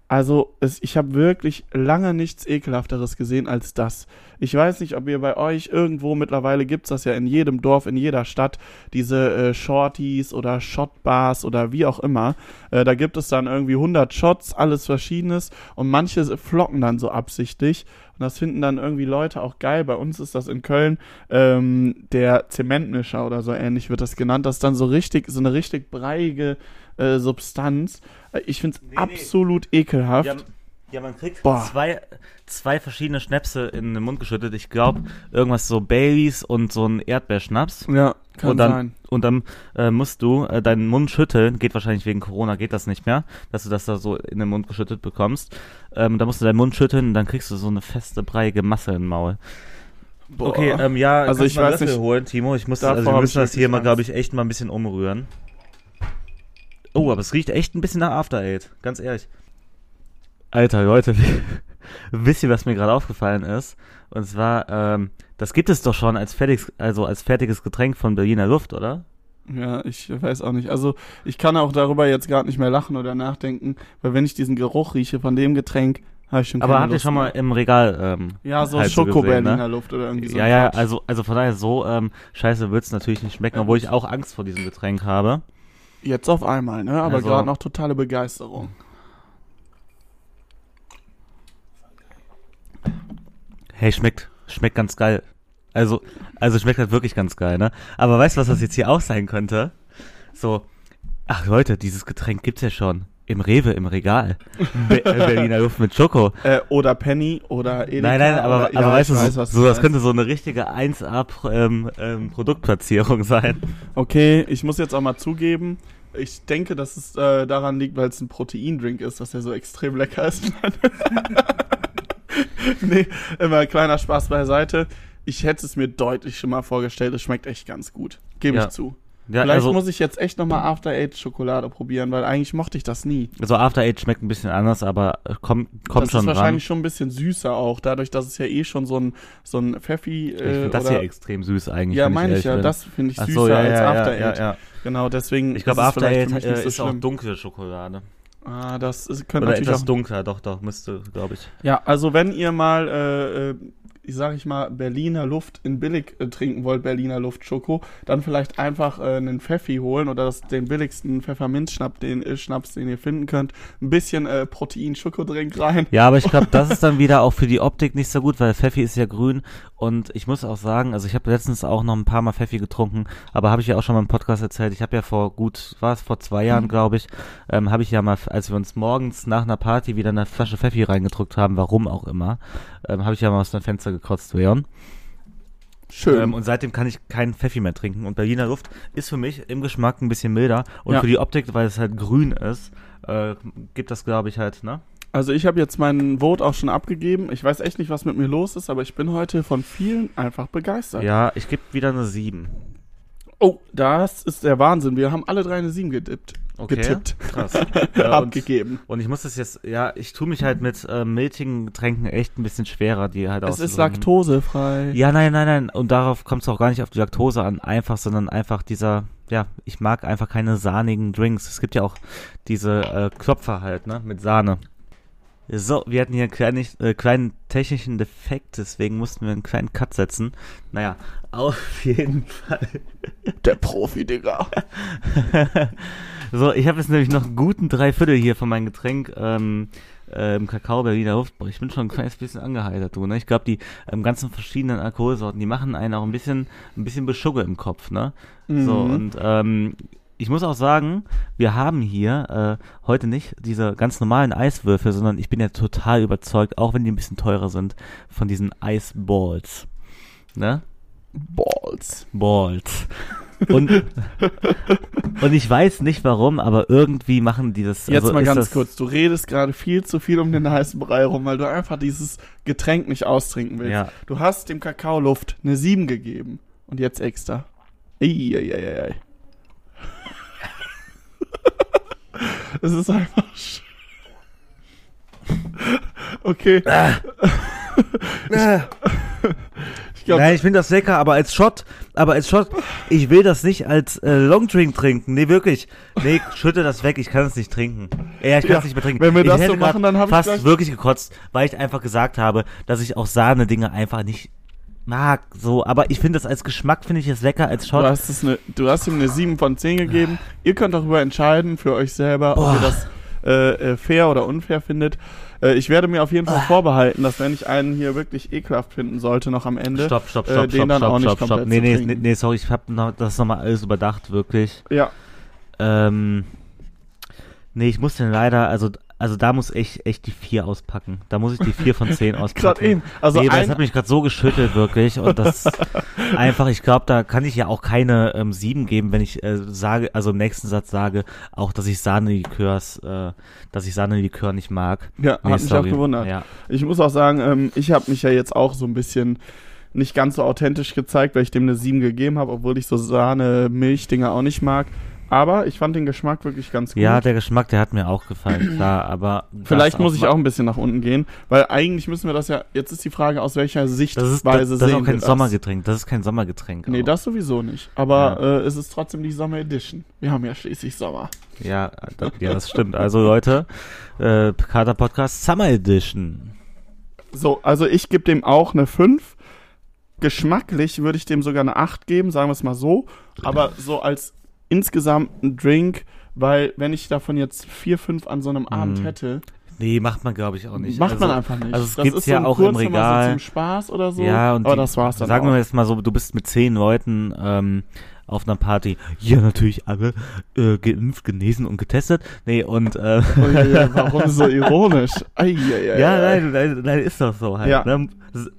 Also es, ich habe wirklich lange nichts ekelhafteres gesehen als das. Ich weiß nicht, ob ihr bei euch irgendwo mittlerweile gibt's das ja in jedem Dorf, in jeder Stadt, diese äh, Shorties oder Shotbars oder wie auch immer. Äh, da gibt es dann irgendwie 100 Shots, alles Verschiedenes und manche flocken dann so absichtlich und das finden dann irgendwie Leute auch geil. Bei uns ist das in Köln ähm, der Zementmischer oder so ähnlich wird das genannt. Das ist dann so richtig, so eine richtig breiige äh, Substanz. Äh, Ich find's Nee, nee. absolut ekelhaft. Ja, ja, man kriegt Boah. zwei, zwei verschiedene Schnäpse in den Mund geschüttet. Ich glaube, irgendwas so Baileys und so ein Erdbeerschnaps. Ja, kann und dann, sein. Und dann äh, musst du äh, deinen Mund schütteln. Geht wahrscheinlich wegen Corona, geht das nicht mehr, dass du das da so in den Mund geschüttet bekommst. Ähm, da musst du deinen Mund schütteln und dann kriegst du so eine feste, breiige Masse im Maul. Boah. Okay, ähm, ja, Also ich mal weiß Löffel nicht, holen, Timo. Ich muss, also wir müssen das hier mal, glaube ich, echt mal ein bisschen umrühren. Oh, aber es riecht echt ein bisschen nach After Eight, ganz ehrlich. Alter, Leute, wisst ihr, was mir gerade aufgefallen ist? Und zwar, ähm, das gibt es doch schon als fertiges, also als fertiges Getränk von Berliner Luft, oder? Ja, ich weiß auch nicht. Also ich kann auch darüber jetzt gar nicht mehr lachen oder nachdenken, weil wenn ich diesen Geruch rieche von dem Getränk, Hab ich schon Aber habt ihr schon mal im Regal ähm, Ja, so halt so Schoko-Berliner ne? Luft oder irgendwie so. ja, ja, Quatsch. also, also von daher so ähm, scheiße wird's natürlich nicht schmecken, obwohl ich auch Angst vor diesem Getränk habe. Jetzt auf einmal, ne? Aber Also- gerade noch totale Begeisterung. Hey, schmeckt, schmeckt ganz geil. Also, also schmeckt halt wirklich ganz geil, ne? Aber weißt du, was das jetzt hier auch sein könnte? So, ach Leute, dieses Getränk gibt's ja schon. Im Rewe, im Regal. Be äh, Berliner Luft mit Schoko. Äh, oder Penny oder Edeka. nein, nein, aber, oder, aber ja, weißt du, weiß, so, was so, das könnte so eine richtige 1A ähm, ähm, Produktplatzierung sein. Okay, ich muss jetzt auch mal zugeben, ich denke, dass es äh, daran liegt, weil es ein Proteindrink ist, dass der so extrem lecker ist. nee, immer kleiner Spaß beiseite. Ich hätte es mir deutlich schon mal vorgestellt, es schmeckt echt ganz gut. Gebe Ja. ich zu. Ja, Vielleicht also, muss ich jetzt echt nochmal After Eight Schokolade probieren, weil eigentlich mochte ich das nie. so After Eight schmeckt ein bisschen anders, aber äh, kommt, kommt das schon ist dran. wahrscheinlich schon ein bisschen süßer auch, dadurch, dass es ja eh schon so ein, so ein Pfeffi ich äh, finde das hier extrem süß eigentlich. Ja, meine ich ehrlich ja, bin. das finde ich süßer so, ja, als ja, After ja, Eight. Ja, ja. Genau, deswegen Ich glaube, ist After Eight für mich äh, so ist auch schlimm. dunkle Schokolade. Ah, das ist, könnte Oder natürlich etwas auch dunkler, doch, doch, müsste, glaube ich. Ja, also wenn ihr mal, äh, äh, ich sag ich mal, Berliner Luft in billig äh, trinken wollt, Berliner Luft Schoko, dann vielleicht einfach äh, einen Pfeffi holen oder das, den billigsten Pfefferminzschnaps, den äh, Schnaps, den ihr finden könnt. Ein bisschen äh, Protein-Schokodrink rein. Ja, aber ich glaube, das ist dann wieder auch für die Optik nicht so gut, weil Pfeffi ist ja grün und ich muss auch sagen, also ich habe letztens auch noch ein paar Mal Pfeffi getrunken, aber habe ich ja auch schon mal im Podcast erzählt, ich habe ja vor gut, war es vor zwei Jahren, glaube ich, ähm, habe ich ja mal, als wir uns morgens nach einer Party wieder eine Flasche Pfeffi reingedrückt haben, warum auch immer, ähm, habe ich ja mal aus dem Fenster gekotzt, Leon. Schön. Ähm, und seitdem kann ich keinen Pfeffi mehr trinken. Und Berliner Luft ist für mich im Geschmack ein bisschen milder. Und Ja. für die Optik, weil es halt grün ist, äh, gibt das, glaube ich, halt, ne? Also ich habe jetzt meinen Vote auch schon abgegeben. Ich weiß echt nicht, was mit mir los ist, aber ich bin heute von vielen einfach begeistert. Ja, ich gebe wieder eine 7. Oh, das ist der Wahnsinn. Wir haben alle drei eine 7 gedippt. Okay. Getippt. Krass. Ja, und, Abgegeben. und ich muss das jetzt, ja, ich tue mich halt mit äh, milchigen Getränken echt ein bisschen schwerer, die halt Es ist laktosefrei. Ja, nein, nein, nein. Und darauf kommt es auch gar nicht auf die Laktose an, einfach, sondern einfach dieser, ja, ich mag einfach keine sahnigen Drinks. Es gibt ja auch diese äh, Klopfer halt, ne, mit Sahne. So, wir hatten hier einen kleinen, äh, kleinen technischen Defekt, deswegen mussten wir einen kleinen Cut setzen. Naja, auf jeden Fall. Der Profi, Digga. so, ich habe jetzt nämlich noch einen guten Dreiviertel hier von meinem Getränk ähm, ähm, Kakao Berliner Luft. Boah, Ich bin schon ein kleines bisschen angeheitert, du, ne? Ich glaube, die ähm, ganzen verschiedenen Alkoholsorten, die machen einen auch ein bisschen, ein bisschen Beschugge im Kopf, ne? So, Mhm. und ähm, ich muss auch sagen, wir haben hier äh, heute nicht diese ganz normalen Eiswürfel, sondern ich bin ja total überzeugt, auch wenn die ein bisschen teurer sind, von diesen Eisballs. Ne? Balls. Balls. Und, und ich weiß nicht warum, aber irgendwie machen die das. Jetzt also mal ganz kurz. Du redest gerade viel zu viel um den heißen Brei rum, weil du einfach dieses Getränk nicht austrinken willst. Ja, Du hast dem Kakao Luft eine 7 gegeben. Und jetzt extra. Eieieiei. Es ist einfach. sch- Okay. Ich glaube, Nein, ich finde das lecker, aber als Shot, aber als Shot, ich will das nicht als äh, Longdrink trinken. Nee, wirklich. Nee, schütte das weg, ich kann es nicht trinken. Ja, ich kann Ja, es nicht mehr trinken. wenn wir ich das so machen, dann hab ich fast wirklich gekotzt, weil ich einfach gesagt habe, dass ich auch Sahne-Dinge einfach nicht mag. So, aber ich finde das als Geschmack finde ich es lecker als du Shot. hast, es eine, du hast ihm eine 7 von 10 gegeben. Ihr könnt darüber entscheiden für euch selber, ob Boah. ihr das äh, äh, fair oder unfair findet. Äh, ich werde mir auf jeden Fall vorbehalten, dass wenn ich einen hier wirklich ekelhaft finden sollte, noch am Ende. Stopp, stopp, äh, stopp, den stopp, dann auch stopp, nicht stopp, stopp. komplett Nee, zu nee, nee, trinken. nee, sorry, ich habe noch, das nochmal alles überdacht, wirklich. Ja, Ähm, nee, ich muss den leider, also, also da muss ich echt die 4 auspacken. Da muss ich die 4 von 10 auspacken. gerade eben. Also nee, das hat mich gerade so geschüttelt, wirklich. Und das einfach, ich glaube, da kann ich ja auch keine ähm, 7 geben, wenn ich äh, sage, also im nächsten Satz sage, auch, dass ich Sahne-Likörs, äh, dass ich Sahne-Likör nicht mag. ja, Nee, hat mich auch gewundert. Ja. Ich muss auch sagen, ähm, ich habe mich ja jetzt auch so ein bisschen nicht ganz so authentisch gezeigt, weil ich dem eine 7 gegeben habe, obwohl ich so Sahne-Milch-Dinger auch nicht mag. Aber ich fand den Geschmack wirklich ganz gut. Ja, der Geschmack, der hat mir auch gefallen, klar, aber. Vielleicht muss ich auch ein bisschen nach unten gehen, weil eigentlich müssen wir das ja, jetzt ist die Frage, aus welcher Das ist, Sichtweise das, das ist sehen auch wir kein das. Sommergetränk. Das ist kein Sommergetränk. Nee, auch. das sowieso nicht. Aber äh, es ist trotzdem die Sommer Edition. Wir haben ja schließlich Sommer. Ja, das, ja, das stimmt. Also Leute, äh, Kater Podcast Summer Edition. So, also ich gebe dem auch eine 5. Geschmacklich würde ich dem sogar eine 8 geben, sagen wir es mal so. Aber so als insgesamten Drink, weil wenn ich davon jetzt 4, 5 an so einem Abend Mhm. hätte, Nee, macht man glaube ich auch nicht. macht also, man einfach nicht. also es so ja ein auch im Regal. So zum Spaß oder so. Ja, und aber die, das war's dann Sagen auch. wir jetzt mal so, du bist mit zehn Leuten ähm, auf einer Party. Ja, natürlich alle äh, geimpft, genesen und getestet. Nee, und äh, Oh, ja, ja, warum so ironisch? Ei, ei, ja, ei. nein, nein, nein, ist doch so halt. Ja. Ne?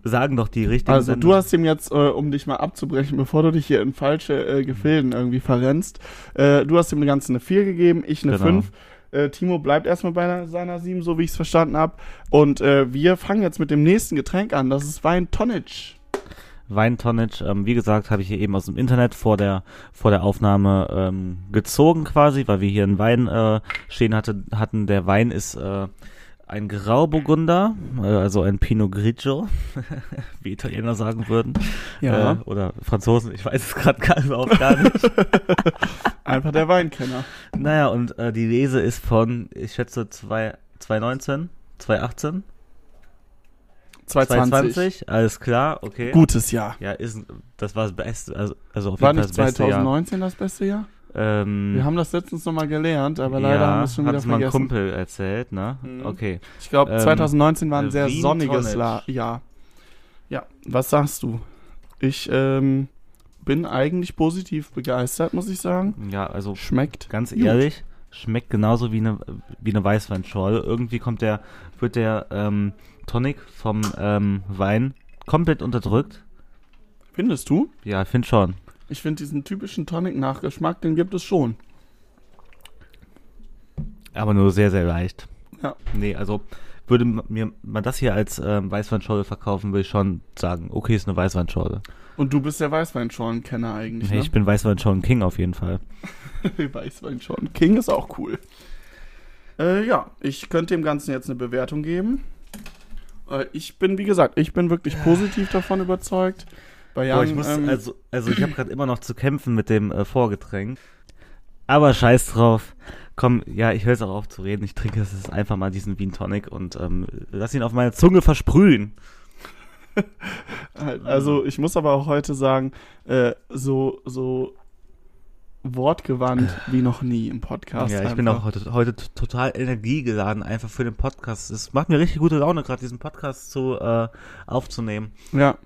Sagen doch die richtigen Also Sender. du hast ihm jetzt, äh, um dich mal abzubrechen, bevor du dich hier in falsche äh, Gefilden irgendwie verrennst, äh, du hast ihm eine ganze eine 4 gegeben, ich eine Genau. 5. Äh, Timo bleibt erstmal bei einer- seiner 7, so wie ich es verstanden habe. Und äh, wir fangen jetzt mit dem nächsten Getränk an. Das ist Wein Tonic. Weintonnage, ähm, wie gesagt, habe ich hier eben aus dem Internet vor der vor der Aufnahme ähm, gezogen quasi, weil wir hier einen Wein äh, stehen hatte, hatten. Der Wein ist äh, ein Grauburgunder, äh, also ein Pinot Grigio, wie Italiener sagen würden. Ja. Äh, oder Franzosen, ich weiß es gerade gar, überhaupt gar nicht. Einfach der Weinkenner. naja, und äh, die Lese ist von, ich schätze, zwei- 2019, 2018, 220. 2020, alles klar, okay. Gutes Jahr. Ja, ist, das war das Beste, also, also auf War jeden Fall nicht das beste Jahr. 2019 das beste Jahr? Ähm, Wir haben das letztens nochmal gelernt, aber leider ja, haben wir es schon wieder es mal ein vergessen. Kumpel erzählt, ne? Mhm. Okay. Ich glaube, Ähm, 2019 war ein sehr Wien sonniges. La Jahr. Ja, was sagst du? Ich ähm, bin eigentlich positiv begeistert, muss ich sagen. Ja, also Schmeckt. ganz gut. ehrlich, schmeckt genauso wie eine wie eine Weißweinschorle. Irgendwie kommt der wird der ähm, Tonic vom ähm, Wein komplett unterdrückt. Findest du? Ja, ich finde schon. Ich finde diesen typischen Tonic-Nachgeschmack, den gibt es schon. Aber nur sehr, sehr leicht. Ja. Nee, also würde mir man das hier als ähm, Weißweinschorle verkaufen, würde ich schon sagen, okay, ist eine Weißweinschorle. Und du bist der Weißweinschorlen-Kenner eigentlich, Hey, ne? ich bin Weißweinschorlen King auf jeden Fall. Weißweinschorlen. King ist auch cool. Äh, ja, ich könnte dem Ganzen jetzt eine Bewertung geben. Äh, ich bin, wie gesagt, ich bin wirklich positiv davon überzeugt. Bei Boah, Jan, ich muss, ähm, also, also ich habe gerade immer noch zu kämpfen mit dem äh, Vorgetränk. Aber scheiß drauf. Komm, ja, ich höre jetzt auch auf zu reden. Ich trinke jetzt einfach mal diesen Wien Tonic und ähm, lass ihn auf meine Zunge versprühen. Also ich muss aber auch heute sagen, äh, so, so wortgewandt wie noch nie im Podcast. ja, ich bin einfach. auch heute, heute total energiegeladen, einfach für den Podcast. Es macht mir richtig gute Laune, gerade diesen Podcast zu äh, aufzunehmen. Ja,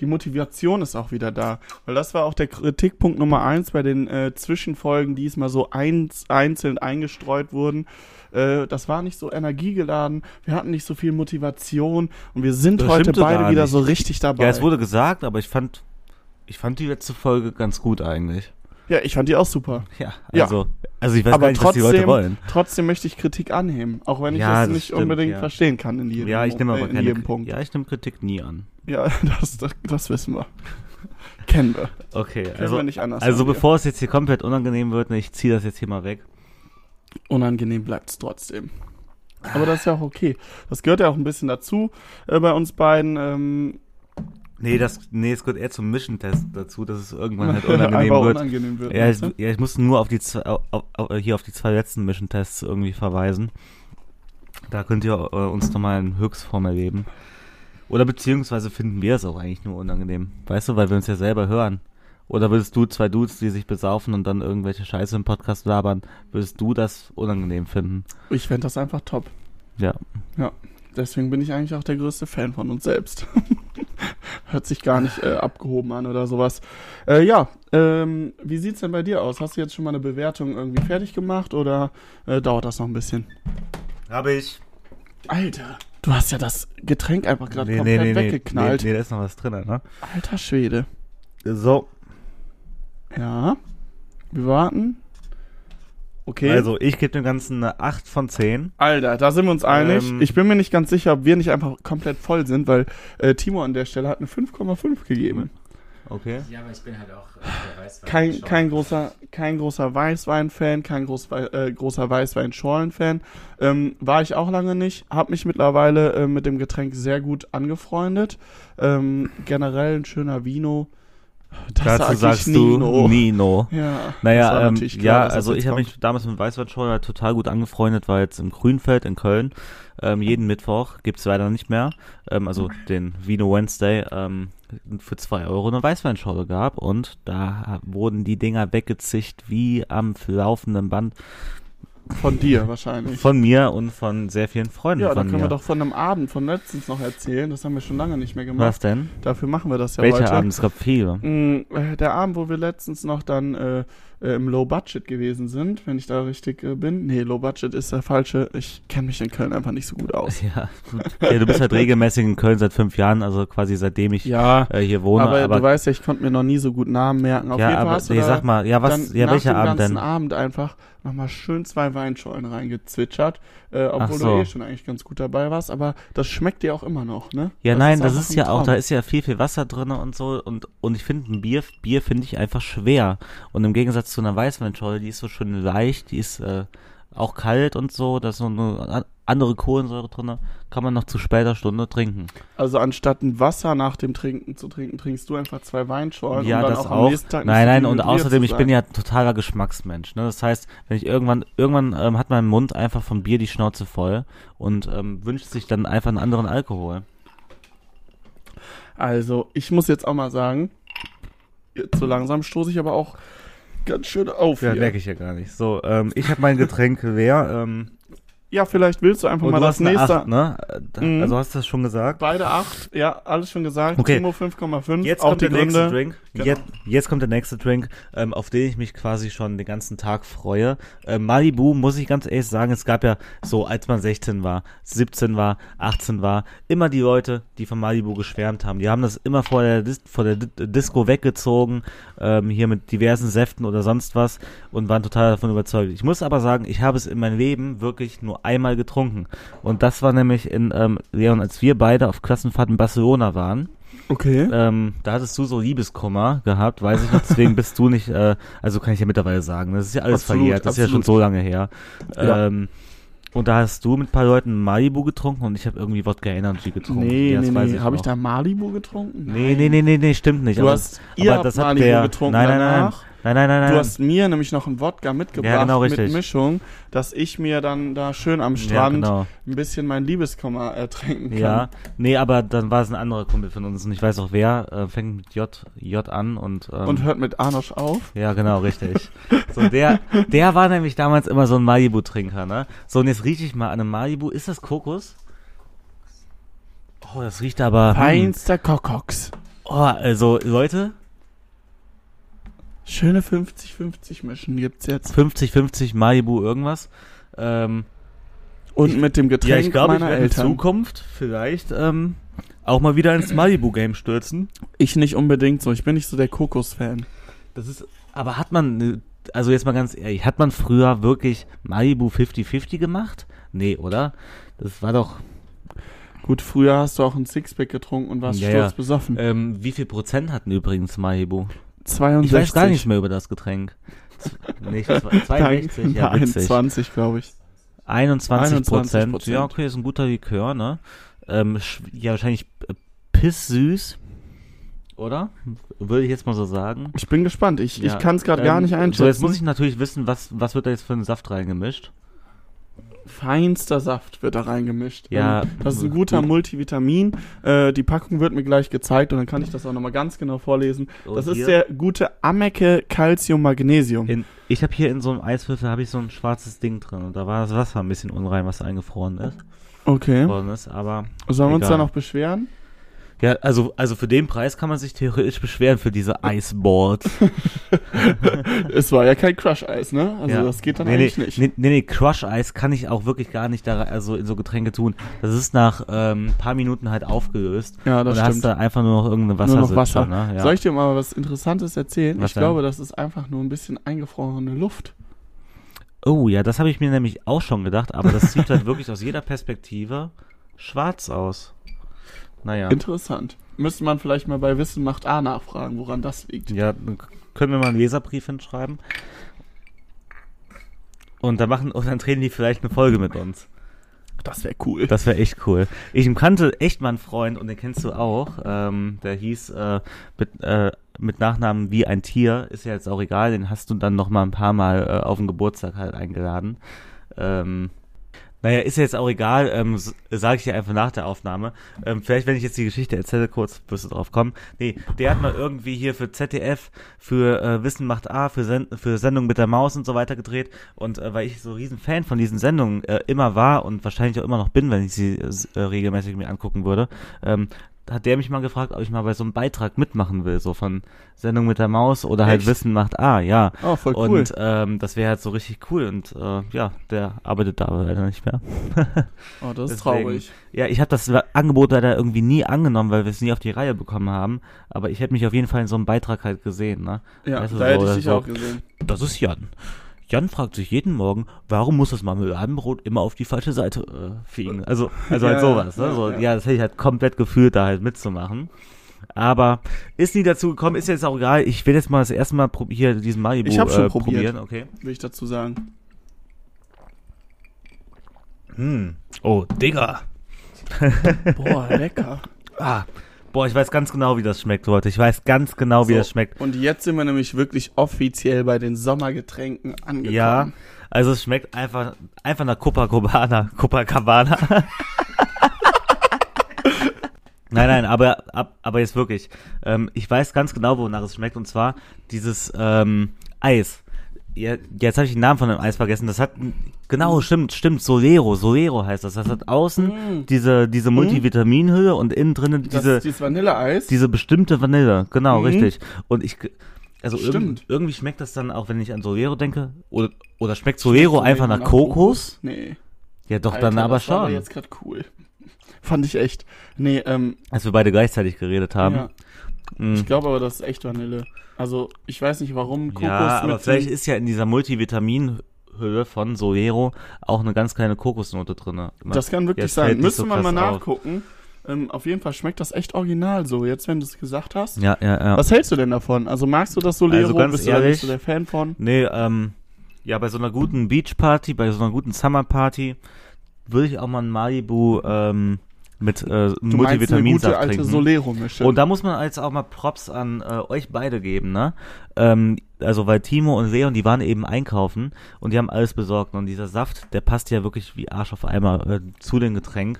die Motivation ist auch wieder da. Weil das war auch der Kritikpunkt Nummer eins bei den äh, Zwischenfolgen, die es mal so eins, einzeln eingestreut wurden. Äh, das war nicht so energiegeladen, wir hatten nicht so viel Motivation und wir sind Das heute beide wieder nicht. so richtig dabei. Ja, es wurde gesagt, aber ich fand, ich fand die letzte Folge ganz gut eigentlich. ja, ich fand die auch super. Ja, Ja. also, also ich weiß Aber gar nicht, was die Leute trotzdem- wollen. Trotzdem möchte ich Kritik annehmen, auch wenn ich Ja, es das nicht stimmt, unbedingt ja. verstehen kann in jedem, Ja, ich nehme aber äh, in jedem Punkt. ja, ich nehme Kritik nie an. Ja, das, das, das wissen wir. Kennen wir. Okay, Können also, wir nicht anders also bevor es jetzt hier komplett unangenehm wird, ne, ich ziehe das jetzt hier mal weg. Unangenehm bleibt es trotzdem. Aber das ist ja auch okay. Das gehört ja auch ein bisschen dazu äh, bei uns beiden. Ähm, Nee, das, nee, es gehört eher zum Mission-Test dazu, dass es irgendwann halt unangenehm wird. unangenehm wird. Ja ich, ja, ich muss nur auf die zwei, auf, auf, hier auf die zwei letzten Mission-Tests irgendwie verweisen. Da könnt ihr äh, uns nochmal in Höchstform erleben. Oder beziehungsweise finden wir es auch eigentlich nur unangenehm. Weißt du, weil wir uns ja selber hören. Oder würdest du zwei Dudes, die sich besaufen und dann irgendwelche Scheiße im Podcast labern, würdest du das unangenehm finden? Ich fände das einfach top. Ja. Deswegen bin ich eigentlich auch der größte Fan von uns selbst. Hört sich gar nicht äh, abgehoben an oder sowas. Äh, ja, ähm, wie sieht's denn bei dir aus? Hast du jetzt schon mal eine Bewertung irgendwie fertig gemacht oder äh, dauert das noch ein bisschen? Habe ich. Alter, du hast ja das Getränk einfach gerade Nee, nee, komplett nee, nee, weggeknallt. nee, nee, da ist noch was drin, ne? Alter Schwede. So, Ja. Wir warten. Okay. also ich gebe dem Ganzen eine 8 von 10. Alter, da sind wir uns einig. Ähm, ich bin mir nicht ganz sicher, ob wir nicht einfach komplett voll sind, weil äh, Timo an der Stelle hat eine 5,5 gegeben. Okay. Ja, aber ich bin halt auch äh, der Weißwein. Kein, kein großer, kein großer Weißwein-Fan, kein groß, äh, großer Weißwein-Schorlen-Fan. Ähm, war ich auch lange nicht. Hab mich mittlerweile äh, mit dem Getränk sehr gut angefreundet. Ähm, generell ein schöner Vino. Das Dazu sag sagst Nino. du Nino. Ja, Naja, ähm, klar, ja, also ich habe mich damals mit Weißweinschorle halt total gut angefreundet, war jetzt im Grünfeld in Köln. Ähm, jeden Mittwoch gibt's leider nicht mehr. Ähm, also den Vino Wednesday ähm, für zwei Euro eine Weißweinschorle gab und da wurden die Dinger weggezischt wie am laufenden Band Von dir wahrscheinlich. von mir und von sehr vielen Freunden ja, da können mir. wir doch von einem Abend von letztens noch erzählen. Das haben wir schon lange nicht mehr gemacht. Was denn? Dafür machen wir das ja Welcher heute. Abend? Es gab viele. Mm, äh, Der Abend, wo wir letztens noch dann äh, äh, im Low Budget gewesen sind, wenn ich da richtig äh, bin. Nee, Low Budget ist der falsche. Ich kenne mich in Köln einfach nicht so gut aus. Ja, ja, du bist halt regelmäßig in Köln seit fünf Jahren, also quasi seitdem ich Ja, äh, hier wohne. aber, aber du weißt ja, ich konnte mir noch nie so gut Namen merken. Auf ja, jeden Fall aber nee, sag mal, ja, was, ja, welcher Abend ganzen denn? Abend einfach nochmal schön zwei Weinschollen reingezwitschert, äh, obwohl Ach du so. eh schon eigentlich ganz gut dabei warst, aber das schmeckt dir auch immer noch, ne? Ja, nein, das einfach ist ein ja auch, da ist ja viel, viel Wasser drin und so und, und ich finde ein Bier, Bier finde ich einfach schwer und im Gegensatz zu einer Weißweinschorle, die ist so schön leicht, die ist äh, auch kalt und so, da ist so eine an- andere Kohlensäure drin, kann man noch zu später Stunde trinken. Also anstatt ein Wasser nach dem Trinken zu trinken, trinkst du einfach zwei Weinschollen ja, um dann das auch, auch. am nächsten Tag Nein, nein, und außerdem, ich bin ja totaler Geschmacksmensch. Ne? Das heißt, wenn ich irgendwann, irgendwann ähm, hat mein Mund einfach vom Bier die Schnauze voll und ähm, wünscht sich dann einfach einen anderen Alkohol. Also, ich muss jetzt auch mal sagen, so langsam stoße ich aber auch ganz schön auf Ja, merke ich ja gar nicht. So, ähm, ich habe mein Getränk leer. Ähm, Ja, vielleicht willst du einfach und mal du das nächste. Acht, ne? Mhm. Also hast du das schon gesagt? Beide acht, ja, alles schon gesagt. Okay. Timo 5,5. Jetzt auch kommt der nächste Gründe. Drink. Genau. Jetzt, jetzt kommt der nächste Drink, ähm, auf den ich mich quasi schon den ganzen Tag freue. Äh, Malibu, muss ich ganz ehrlich sagen, es gab ja so, als man 16 war, 17 war, 18 war, immer die Leute, die von Malibu geschwärmt haben. Die haben das immer vor der, Dis vor der Di- Disco weggezogen, ähm, hier mit diversen Säften oder sonst was und waren total davon überzeugt. Ich muss aber sagen, ich habe es in meinem Leben wirklich nur einmal getrunken. Und das war nämlich in, ähm, Leon, als wir beide auf Klassenfahrt in Barcelona waren. Okay. Ähm, da hattest du so Liebeskummer gehabt, weiß ich noch, deswegen bist du nicht, äh, also kann ich ja mittlerweile sagen, das ist ja alles Absolut, verjährt, das ist ja schon absolut. so lange her. Ja. Ähm, und da hast du mit ein paar Leuten Malibu getrunken und ich habe irgendwie Wodka Energy getrunken. Nee, Ja, nee, nee. Habe ich da Malibu getrunken? Nee, nee, nee, nee, nee, stimmt nicht. Du aber, hast, ihr aber habt das Malibu der, getrunken nein, nein, nein, danach. nein, nein, nein, nein, Du hast mir nämlich noch einen Wodka mitgebracht Ja, genau, mit. Mischung, dass ich mir dann da schön am ja, Strand genau. ein bisschen mein Liebeskummer ertränken kann. Ja, nee, aber dann war es ein anderer Kumpel von uns und ich weiß auch wer, äh, fängt mit J, J an und, ähm, Und hört mit Arnosch auf. Ja, genau, richtig. So, der, der war nämlich damals immer so ein Malibu-Trinker, ne? So, und jetzt rieche ich mal an einem Malibu. Ist das Kokos? Oh, das riecht aber. Hm. Feinster Kokox. Oh, also, Leute, Schöne 50-50 Mischen gibt's jetzt. 50-50 Malibu irgendwas. Ähm, Und mit dem Getränk ja, ich glaube, ich meiner in Eltern. Zukunft vielleicht ähm, auch mal wieder ins Malibu-Game stürzen. Ich nicht unbedingt so. Ich bin nicht so der Kokos-Fan. Das ist, aber hat man, äh, also jetzt mal ganz ehrlich, hat man früher wirklich Malibu 50-50 gemacht? Nee, oder? Das war doch, Gut, früher hast du auch ein Sixpack getrunken und warst Ja, ja. sturzbesoffen. ähm, wie viel Prozent hatten übrigens Malibu? 62. Ich weiß gar nicht mehr über das Getränk. Nicht, das war 62, ja, witzig. 21, glaube ich. 21 Prozent. 21%. Ja, okay, ist ein guter Likör, ne? Ähm, ja, wahrscheinlich äh, pisssüß. Oder? Würde ich jetzt mal so sagen. Ich bin gespannt. Ich, Ja, ich kann es gerade ähm, gar nicht einschätzen. So, jetzt muss ich natürlich wissen, was, was wird da jetzt für einen Saft reingemischt? Feinster Saft wird da reingemischt. Ja, das ist ein guter gut. Multivitamin. Äh, die Packung wird mir gleich gezeigt und dann kann ich das auch nochmal ganz genau vorlesen. Und das ist der gute Amecke Calcium Magnesium. In, ich habe hier in so einem Eiswürfel habe ich so ein schwarzes Ding drin und da war das Wasser ein bisschen unrein, was eingefroren ist. Okay. Ist aber Sollen wir uns egal. da noch beschweren? Ja, also also für den Preis kann man sich theoretisch beschweren für diese Iceboards. es war ja kein Crush-Eis, ne? Also ja. das geht dann nee, eigentlich nee, nicht. Nee, nee, nee, Crush Eis kann ich auch wirklich gar nicht da also in so Getränke tun. Das ist nach ähm, paar Minuten halt aufgelöst. Ja, und das da hast stimmt. du einfach nur noch irgendeine Nur noch Wasser. Wasser. Ne? Ja. Soll ich dir mal was Interessantes erzählen? Was ich denn? glaube, das ist einfach nur ein bisschen eingefrorene Luft. Oh ja, das habe ich mir nämlich auch schon gedacht, aber das sieht halt wirklich aus jeder Perspektive schwarz aus. Naja. Interessant. Müsste man vielleicht mal bei Wissen macht A nachfragen, woran das liegt. Ja, dann können wir mal einen Leserbrief hinschreiben. Und dann machen, und dann drehen die vielleicht eine Folge mit uns. Das wäre cool. Das wäre echt cool. Ich kannte echt mal einen Freund und den kennst du auch. Ähm, der hieß äh, mit, äh, mit Nachnamen wie ein Tier. Ist ja jetzt auch egal. Den hast du dann noch mal ein paar Mal äh, auf den Geburtstag halt eingeladen. Ähm, naja, ist ja jetzt auch egal, ähm, sage ich dir einfach nach der Aufnahme. Ähm, vielleicht, wenn ich jetzt die Geschichte erzähle, kurz, wirst du drauf kommen. Nee, der hat mal irgendwie hier für ZDF, für äh, Wissen macht A, für, Sen für Sendung mit der Maus und so weiter gedreht. Und äh, weil ich so riesen Fan von diesen Sendungen äh, immer war und wahrscheinlich auch immer noch bin, wenn ich sie äh, regelmäßig mir angucken würde, ähm, hat der mich mal gefragt, ob ich mal bei so einem Beitrag mitmachen will, so von Sendung mit der Maus oder halt Echt? Wissen macht A, ja. Oh, voll cool. Und ähm, das wäre halt so richtig cool und äh, ja, der arbeitet da aber leider nicht mehr. oh, das ist Deswegen- traurig. Ja, ich habe das Angebot leider irgendwie nie angenommen, weil wir es nie auf die Reihe bekommen haben. Aber ich hätte mich auf jeden Fall in so einem Beitrag halt gesehen, ne? Ja, Weißt du, da so hätte ich dich so. auch gesehen. Das ist Jan. Jan fragt sich jeden Morgen, warum muss das Marmeladenbrot immer auf die falsche Seite äh, fliegen? Also, also Ja, halt sowas, ne? ja, So, ja. ja. das hätte ich halt komplett gefühlt, da halt mitzumachen. Aber ist nie dazu gekommen, ist jetzt auch egal. Ich will jetzt mal das erste Mal hier diesen Malibu Ich hab schon äh, probiert. probieren, okay? Will ich dazu sagen. Hm. Oh, Digga. Boah, lecker. Ah. Boah, ich weiß ganz genau, wie das schmeckt heute. Ich weiß ganz genau, wie So, das schmeckt. Und jetzt sind wir nämlich wirklich offiziell bei den Sommergetränken angekommen. Ja, also es schmeckt einfach, einfach nach Copacabana. Copacabana. nein, nein, aber, ab, aber jetzt wirklich. Ähm, ich weiß ganz genau, wonach es schmeckt. Und zwar dieses ähm, Eis. Ja, jetzt habe ich den Namen von dem Eis vergessen. Das hat, genau, stimmt, stimmt, Solero, Solero heißt das. Das hat außen Mm. diese, diese Multivitaminhülle und innen drinnen Das diese, ist dieses Vanilleeis. diese bestimmte Vanille, genau, Mhm. richtig. Und ich, also irgend, irgendwie schmeckt das dann auch, wenn ich an Solero denke, oder, oder schmeckt Solero Schmeckt einfach nach Kokos? Nee. Ja, doch, Alter, dann aber das war schon. jetzt gerade cool. Fand ich echt. Nee, ähm, Als wir beide gleichzeitig geredet haben. ja. Mm. Ich glaube aber, das ist echt Vanille. Also, ich weiß nicht, warum Kokos ja, aber mit vielleicht ist ja in dieser Multivitaminhülle von Solero auch eine ganz kleine Kokosnote drin. Das kann wirklich sein. Müsste so man mal nachgucken. Ähm, auf jeden Fall schmeckt das echt original so. Jetzt, wenn du es gesagt hast. Ja, ja, ja. Was hältst du denn davon? Also magst du das Solero? Also ganz Bist du ehrlich- nicht so der Fan von? Nee, ähm, ja, bei so einer guten Beachparty, bei so einer guten Summerparty würde ich auch mal ein Malibu ähm, mit äh, Du meinst eine gute Multivitaminsaft alte trinken. Und da muss man jetzt auch mal Props an äh, euch beide geben, ne? Ähm, also weil Timo und Leon, die waren eben einkaufen und die haben alles besorgt und dieser Saft, der passt ja wirklich wie Arsch auf Eimer äh, zu dem Getränk.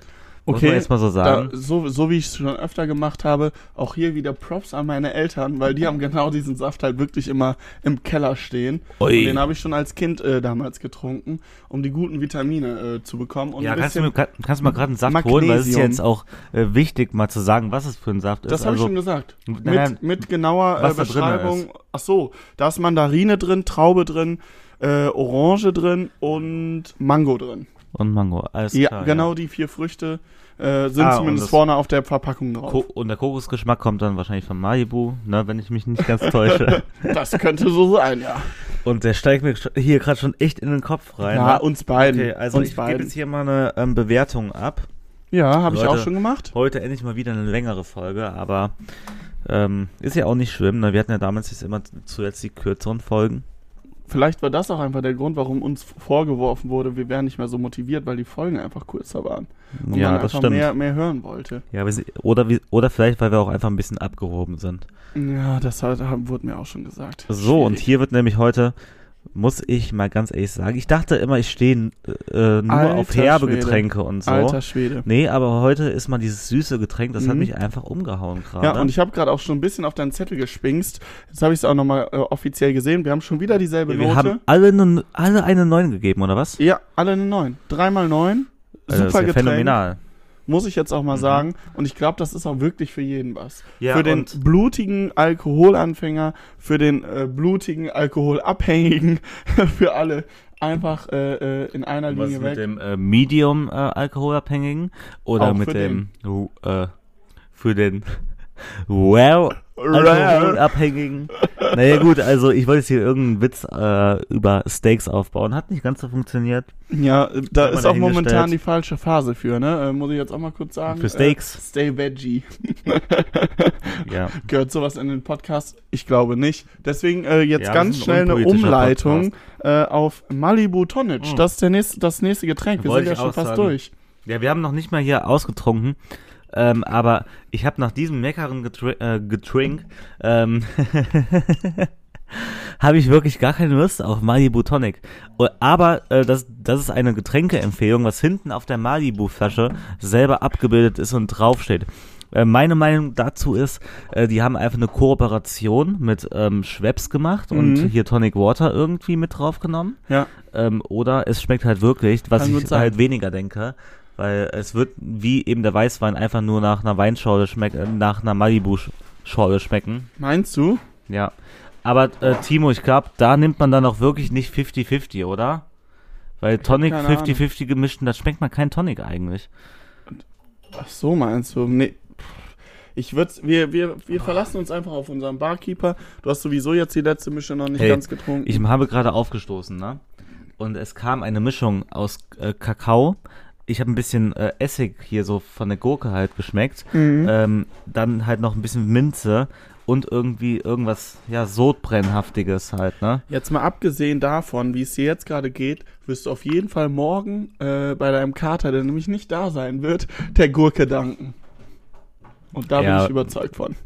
Okay, jetzt mal so da, sagen. so, so wie ich es schon öfter gemacht habe, auch hier wieder Props an meine Eltern, weil die haben genau diesen Saft halt wirklich immer im Keller stehen. Ui. Und den habe ich schon als Kind äh, damals getrunken, um die guten Vitamine äh, zu bekommen. Und ja, ein kannst du, mir, kann, kannst du mal gerade einen Saft holen, weil es ist ja Magnesium. jetzt auch äh, wichtig, mal zu sagen, was es für ein Saft ist. das habe ich also, schon gesagt. Nein, Mit, mit genauer äh, da Beschreibung. Ach so, da ist Mandarine drin, Traube drin, äh, Orange drin und Mango drin. und Mango, alles Ja, klar. genau die vier Früchte äh, sind Ah, zumindest vorne auf der Verpackung drauf. Ko und der Kokosgeschmack kommt dann wahrscheinlich von Malibu, ne, wenn ich mich nicht ganz täusche. Das könnte so sein, ja. und der steigt mir hier gerade schon echt in den Kopf rein. Ja, ne? uns beiden. Okay, also uns ich gebe jetzt hier mal eine ähm, Bewertung ab. Ja, habe ich auch schon gemacht. Heute endlich mal wieder eine längere Folge, aber ähm, ist ja auch nicht schlimm. Ne? Wir hatten ja damals jetzt immer zuletzt die kürzeren Folgen. Vielleicht war das auch einfach der Grund, warum uns vorgeworfen wurde, wir wären nicht mehr so motiviert, weil die Folgen einfach kürzer waren. Und ja, man das einfach stimmt. Mehr, mehr hören wollte. Ja, oder, wie, oder vielleicht, weil wir auch einfach ein bisschen abgehoben sind. Ja, das hat, wurde mir auch schon gesagt. So, und Schwierig. hier wird nämlich heute, muss ich mal ganz ehrlich sagen, ich dachte immer, ich stehe äh, nur Alter auf herbe Schwede. Getränke und so. Alter Schwede. Nee, aber heute ist mal dieses süße Getränk, das hat Mhm. mich einfach umgehauen gerade. Ja, und ich habe gerade auch schon ein bisschen auf deinen Zettel gespingst. Jetzt habe ich es auch nochmal äh, offiziell gesehen. Wir haben schon wieder dieselbe wir Note. haben alle, ne, alle eine 9 gegeben, oder was? ja, alle eine 9. Dreimal 9. Also Super das ist ja Getränk. phänomenal. Muss ich jetzt auch mal Mhm. sagen. Und ich glaube, das ist auch wirklich für jeden was. Ja, für den blutigen Alkoholanfänger, für den äh, blutigen Alkoholabhängigen, für alle. Einfach äh, äh, in einer Was Linie mit weg. dem äh, Medium äh, Alkoholabhängigen oder Auch mit dem äh, für den Well Alkoholabhängigen. naja gut, also ich wollte jetzt hier irgendeinen Witz äh, über Steaks aufbauen. Hat nicht ganz so funktioniert. Ja, da Hat man ist auch momentan die falsche Phase für, ne? Äh, muss ich jetzt auch mal kurz sagen. Für Steaks. Äh, stay Veggie. Ja. Gehört sowas in den Podcast? Ich glaube nicht. Deswegen äh, jetzt Ja, ganz ein schnell eine Umleitung äh, auf Malibu Tonic. Mm. Das ist der nächste, das nächste Getränk. Wir Wollte sind ja schon fast sagen. durch. ja, wir haben noch nicht mal hier ausgetrunken. Ähm, aber ich habe nach diesem leckeren Getr äh, Getränk ähm, habe ich wirklich gar keine Lust auf Malibu Tonic. Aber äh, das, das ist eine Getränkeempfehlung, was hinten auf der Malibu-Flasche selber abgebildet ist und draufsteht. Äh, meine Meinung dazu ist, äh, die haben einfach eine Kooperation mit ähm, Schweppes gemacht und Mhm. hier Tonic Water irgendwie mit draufgenommen. Ja. Ähm, oder es schmeckt halt wirklich, was Kann ich halt weniger denke. Weil es wird wie eben der Weißwein einfach nur nach einer Weinschorle schmecken, äh, nach einer Malibu-Schorle schmecken. Meinst du? Ja. Aber äh, Timo, ich glaube, da nimmt man dann auch wirklich nicht 50-50, oder? Weil Tonic keine Ahnung. 50-50 gemischt, da schmeckt man kein Tonic eigentlich. Ach so, meinst du? Nee. Ich würde, wir, wir, wir verlassen uns einfach auf unseren Barkeeper. Du hast sowieso jetzt die letzte Mische noch nicht Hey, ganz getrunken. Ich habe gerade aufgestoßen, ne? Und es kam eine Mischung aus äh, Kakao. Ich habe ein bisschen äh, Essig hier so von der Gurke halt geschmeckt. Mhm. Ähm, dann halt noch ein bisschen Minze und irgendwie irgendwas, ja, Sodbrennhaftiges halt, ne? Jetzt mal abgesehen davon, wie es dir jetzt gerade geht, wirst du auf jeden Fall morgen äh, bei deinem Kater, der nämlich nicht da sein wird, der Gurke danken. Und da Ja. bin ich überzeugt von.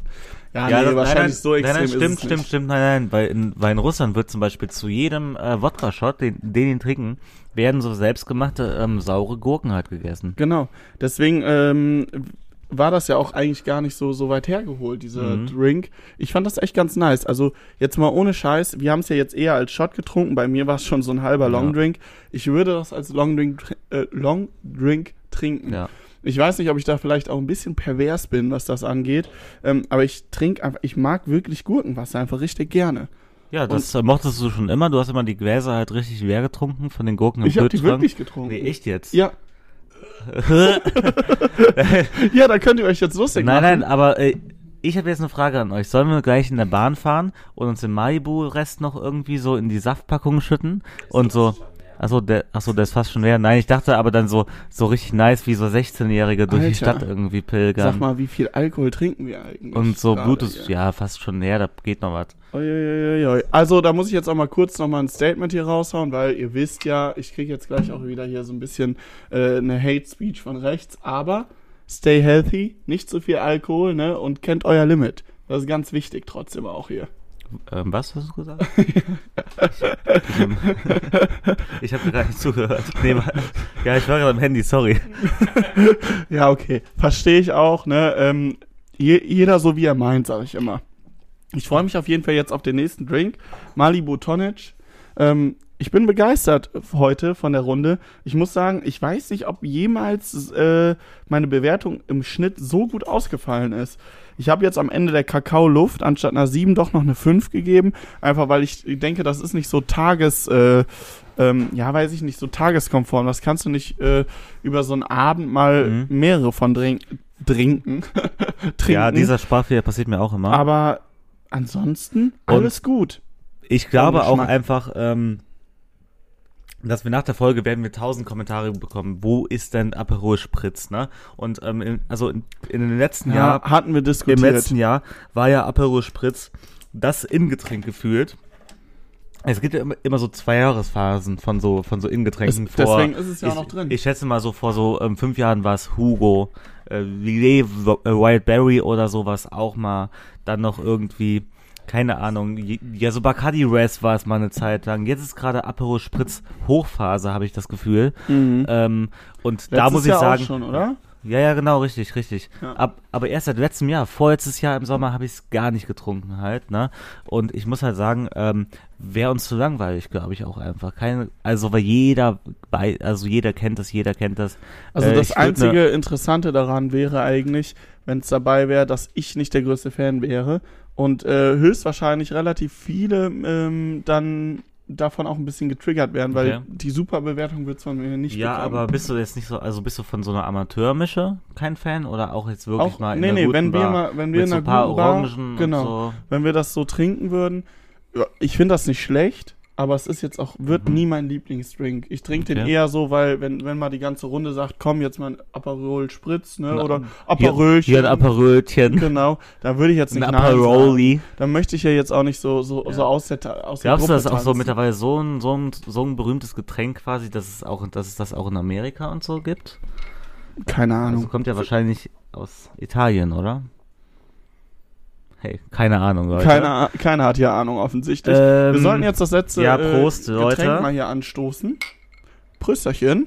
Ja, nee, das- wahrscheinlich nein, nein, so extrem Nein, nein, stimmt, stimmt, nicht. stimmt, nein, nein, weil in, weil in Russland wird zum Beispiel zu jedem äh, Wodka-Shot, den, den trinken, werden so selbstgemachte ähm, saure Gurken halt gegessen. Genau. Deswegen ähm, war das ja auch eigentlich gar nicht so, so weit hergeholt, dieser Mhm. Drink. Ich fand das echt ganz nice. Also jetzt mal ohne Scheiß, wir haben es ja jetzt eher als Shot getrunken. Bei mir war es schon so ein halber Ja. Longdrink. Ich würde das als Longdrink, äh, Longdrink trinken. Ja. Ich weiß nicht, ob ich da vielleicht auch ein bisschen pervers bin, was das angeht. Ähm, aber ich trinke einfach, ich mag wirklich Gurkenwasser einfach richtig gerne. Ja, das äh, mochtest du schon immer. Du hast immer die Gläser halt richtig leer getrunken von den Gurken im Ich habe die wirklich getrunken. Nee, echt jetzt? Ja. ja, da könnt ihr euch jetzt lustig nein, machen. nein, aber äh, ich habe jetzt eine Frage an euch. Sollen wir gleich in der Bahn fahren und uns den Malibu-Rest noch irgendwie so in die Saftpackung schütten und so... Achso, der, achso, der ist fast schon leer. Nein, ich dachte aber dann so, so richtig nice, wie so 16-Jährige durch die Alter. Stadt irgendwie pilgern. Sag mal, wie viel Alkohol trinken wir eigentlich? Und so gerade Bluetooth, hier? ja, fast schon leer, da geht noch was. Also da muss ich jetzt auch mal kurz noch mal ein Statement hier raushauen, weil ihr wisst ja, ich kriege jetzt gleich auch wieder hier so ein bisschen äh, eine Hate Speech von rechts, aber stay healthy, nicht zu viel Alkohol, ne, und kennt euer Limit. Das ist ganz wichtig trotzdem auch hier. Ähm, was hast du gesagt? ich ich habe gerade nicht zugehört. Nee, ja, ich war gerade am Handy, sorry. Ja, okay, verstehe ich auch, ne, ähm, je, jeder so wie er meint, sage ich immer. Ich freue mich auf jeden Fall jetzt auf den nächsten Drink, Malibu Tonic. Ähm, ich bin begeistert heute von der Runde. Ich muss sagen, ich weiß nicht, ob jemals äh, meine Bewertung im Schnitt so gut ausgefallen ist. Ich habe jetzt am Ende der Kakao-Luft anstatt einer 7 doch noch eine 5 gegeben. Einfach weil ich denke, das ist nicht so tages, äh, ähm, ja, weiß ich nicht, so tageskonform. Das kannst du nicht äh, über so einen Abend mal Mhm. mehrere von trinken. trinken. Ja, dieser Sprachfehler passiert mir auch immer. Aber ansonsten alles gut. ich glaube auch einfach, ähm, dass wir nach der Folge werden wir tausend Kommentare bekommen. Wo ist denn Aperol Spritz, ne? Und ähm, in, also in, in den letzten Ja, Jahr hatten wir Im diskutiert. letzten Jahr war ja Aperol Spritz das Ingetränk gefühlt. Es gibt ja immer, immer so zwei Jahresphasen von so von so Ingetränken Es- vor. deswegen ist es ja auch ich, noch drin. Ich schätze mal so vor so ähm, fünf Jahren war es Hugo, äh, Lillet, äh, Wildberry oder sowas auch mal. Dann noch irgendwie keine Ahnung. Ja, so Bacardi Res war es mal eine Zeit lang. Jetzt ist gerade Aperol Spritz Hochphase, habe ich das Gefühl. Mhm. Ähm, und da Letztes muss ich Jahr sagen, auch schon, oder? ja, ja, genau, richtig, richtig. Ja. Ab, aber erst seit letztem Jahr, vorletztes Jahr im Sommer habe ich es gar nicht getrunken halt, ne? Und ich muss halt sagen, ähm, wäre uns zu langweilig, glaube ich auch einfach. Keine, also weil jeder, bei, also jeder kennt das, jeder kennt das. Also Äh, das würd einzige ne- Interessante daran wäre eigentlich, wenn es dabei wäre, dass ich nicht der größte Fan wäre und äh, höchstwahrscheinlich relativ viele ähm, dann davon auch ein bisschen getriggert werden, weil Okay. die Superbewertung wird von mir nicht Ja, bekommen. aber bist du jetzt nicht so, also bist du von so einer Amateurmische kein Fan oder auch jetzt wirklich auch, mal in nee, nee, wenn wir Bar mal, wenn wir in so einer ein paar guten Bar, Orangen genau, so? wenn wir das so trinken würden, ich finde das nicht schlecht, aber es ist jetzt auch, wird Mhm. nie mein Lieblingsdrink. Ich trinke den Okay. eher so, weil, wenn, wenn mal die ganze Runde sagt, komm, jetzt mal ein Aperol Spritz, ne, Na, oder Hier, Aperölchen. hier ein Aperölchen. Genau, da würde ich jetzt Ein nicht Nein sagen. Aperoli. Dann möchte ich ja jetzt auch nicht so, so, Ja. so aus der, aus der Glaubst du, Gruppe das ist auch so mittlerweile so ein, so, ein, so ein berühmtes Getränk quasi, dass es, auch, dass es das auch in Amerika und so gibt? Keine Also Ahnung. kommt ja wahrscheinlich aus Italien, oder? Hey, keine Ahnung, Leute. Keiner, keiner hat hier Ahnung offensichtlich. Ähm, Wir sollten jetzt das letzte ja, äh, Prost, Leute. Getränk mal hier anstoßen. Prösterchen.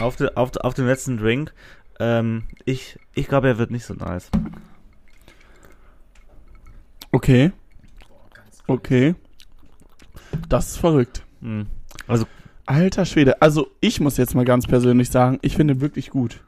auf, de, auf, auf den letzten Drink. Ähm, ich ich glaube, er wird nicht so nice. Okay. Okay. Das ist verrückt. Hm. Also, Alter Schwede. Also, ich muss jetzt mal ganz persönlich sagen, ich finde wirklich gut.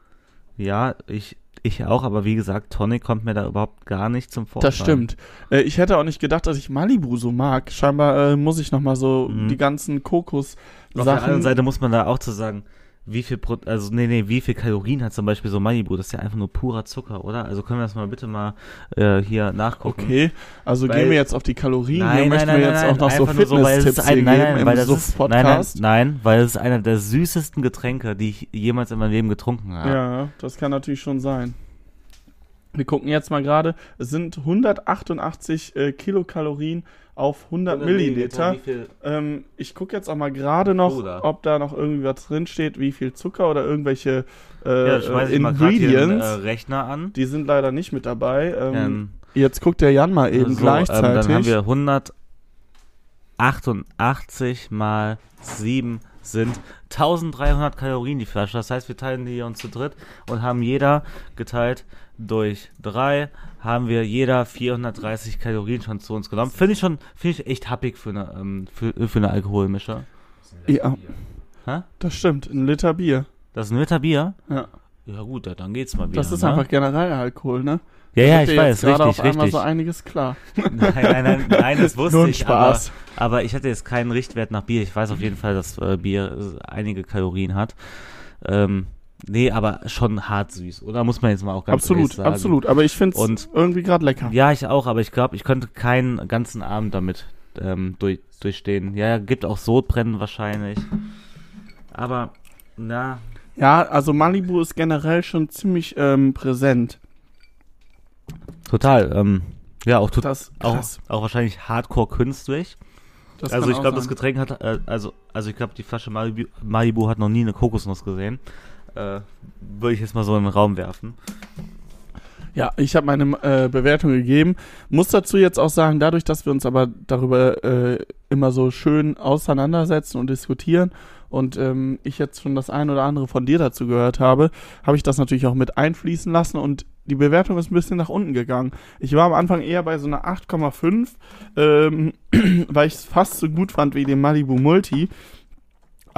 ja, ich, ich auch, aber wie gesagt, Tonic kommt mir da überhaupt gar nicht zum Vorschein. Das stimmt. Äh, ich hätte auch nicht gedacht, dass ich Malibu so mag. Scheinbar äh, muss ich noch mal so Mhm. die ganzen Kokos Auf der anderen. Seite muss man da auch zu sagen, wie viel, Pro also nee, nee, wie viel Kalorien hat zum Beispiel so Malibu? Das ist ja einfach nur purer Zucker, oder? Also können wir das mal bitte mal äh, hier nachgucken. Okay, also Weil- gehen wir jetzt auf die Kalorien. Nein, hier nein, möchten nein, wir jetzt nein, auch noch so Fitness-Tipps ein, nein, nein, weil das ist, nein, nein, nein, weil es ist einer der süßesten Getränke, die ich jemals in meinem Leben getrunken habe. Ja, das kann natürlich schon sein. Wir gucken jetzt mal gerade. Es sind 188 äh, Kilokalorien auf 100 Milliliter. Wie viel? Ähm, ich gucke jetzt auch mal gerade noch, Bruder. ob da noch irgendwie was drin steht, wie viel Zucker oder irgendwelche äh, Ja, äh, ich mal gerade hier den Ingredients. äh, Rechner an. die sind leider nicht mit dabei. Ähm, Ähm, jetzt guckt der Jan mal eben so, gleichzeitig. Ähm, dann haben wir 188 mal 7 sind 1300 Kalorien die Flasche. Das heißt, wir teilen die uns zu dritt und haben jeder geteilt durch 3, haben wir jeder 430 Kalorien schon zu uns genommen. Finde ich schon, finde ich echt happig für eine, ähm, für, für eine Alkoholmische. Ja. Hä? das stimmt, ein Liter Bier. Das ist ein Liter Bier? Ja. Ja gut, dann geht's mal wieder. Das ist ne? einfach generell Alkohol, ne? Ja, ja, ich dir weiß, richtig, auf einmal richtig. so einiges klar. Nein, nein, nein, nein, das wusste Nur ein ich. Spaß. Aber, aber ich hatte jetzt keinen Richtwert nach Bier. Ich weiß auf jeden Fall, dass äh, Bier äh, einige Kalorien hat. Ähm, nee, aber schon hart süß, oder? Muss man jetzt mal auch ganz absolut, sagen. absolut. Aber ich finde es irgendwie gerade lecker. Ja, ich auch, aber ich glaube, ich könnte keinen ganzen Abend damit ähm, durch, durchstehen. Ja, gibt auch Sodbrennen wahrscheinlich. Aber, na, Ja, also Malibu ist generell schon ziemlich ähm, präsent. total. Ähm, ja, auch, Das auch, auch wahrscheinlich hardcore künstlich. Das also ich glaube, das. Getränk hat, äh, also, also ich glaube, die Flasche Malibu, Malibu hat noch nie eine Kokosnuss gesehen. Äh, Würde ich jetzt mal so in den Raum werfen. Ja, ich habe meine äh, Bewertung gegeben. Muss dazu jetzt auch sagen, dadurch, dass wir uns aber darüber äh, immer so schön auseinandersetzen und diskutieren und ähm, ich jetzt schon das ein oder andere von dir dazu gehört habe, habe ich das natürlich auch mit einfließen lassen und die Bewertung ist ein bisschen nach unten gegangen. Ich war am Anfang eher bei so einer 8,5, ähm, weil ich es fast so gut fand wie den Malibu Multi.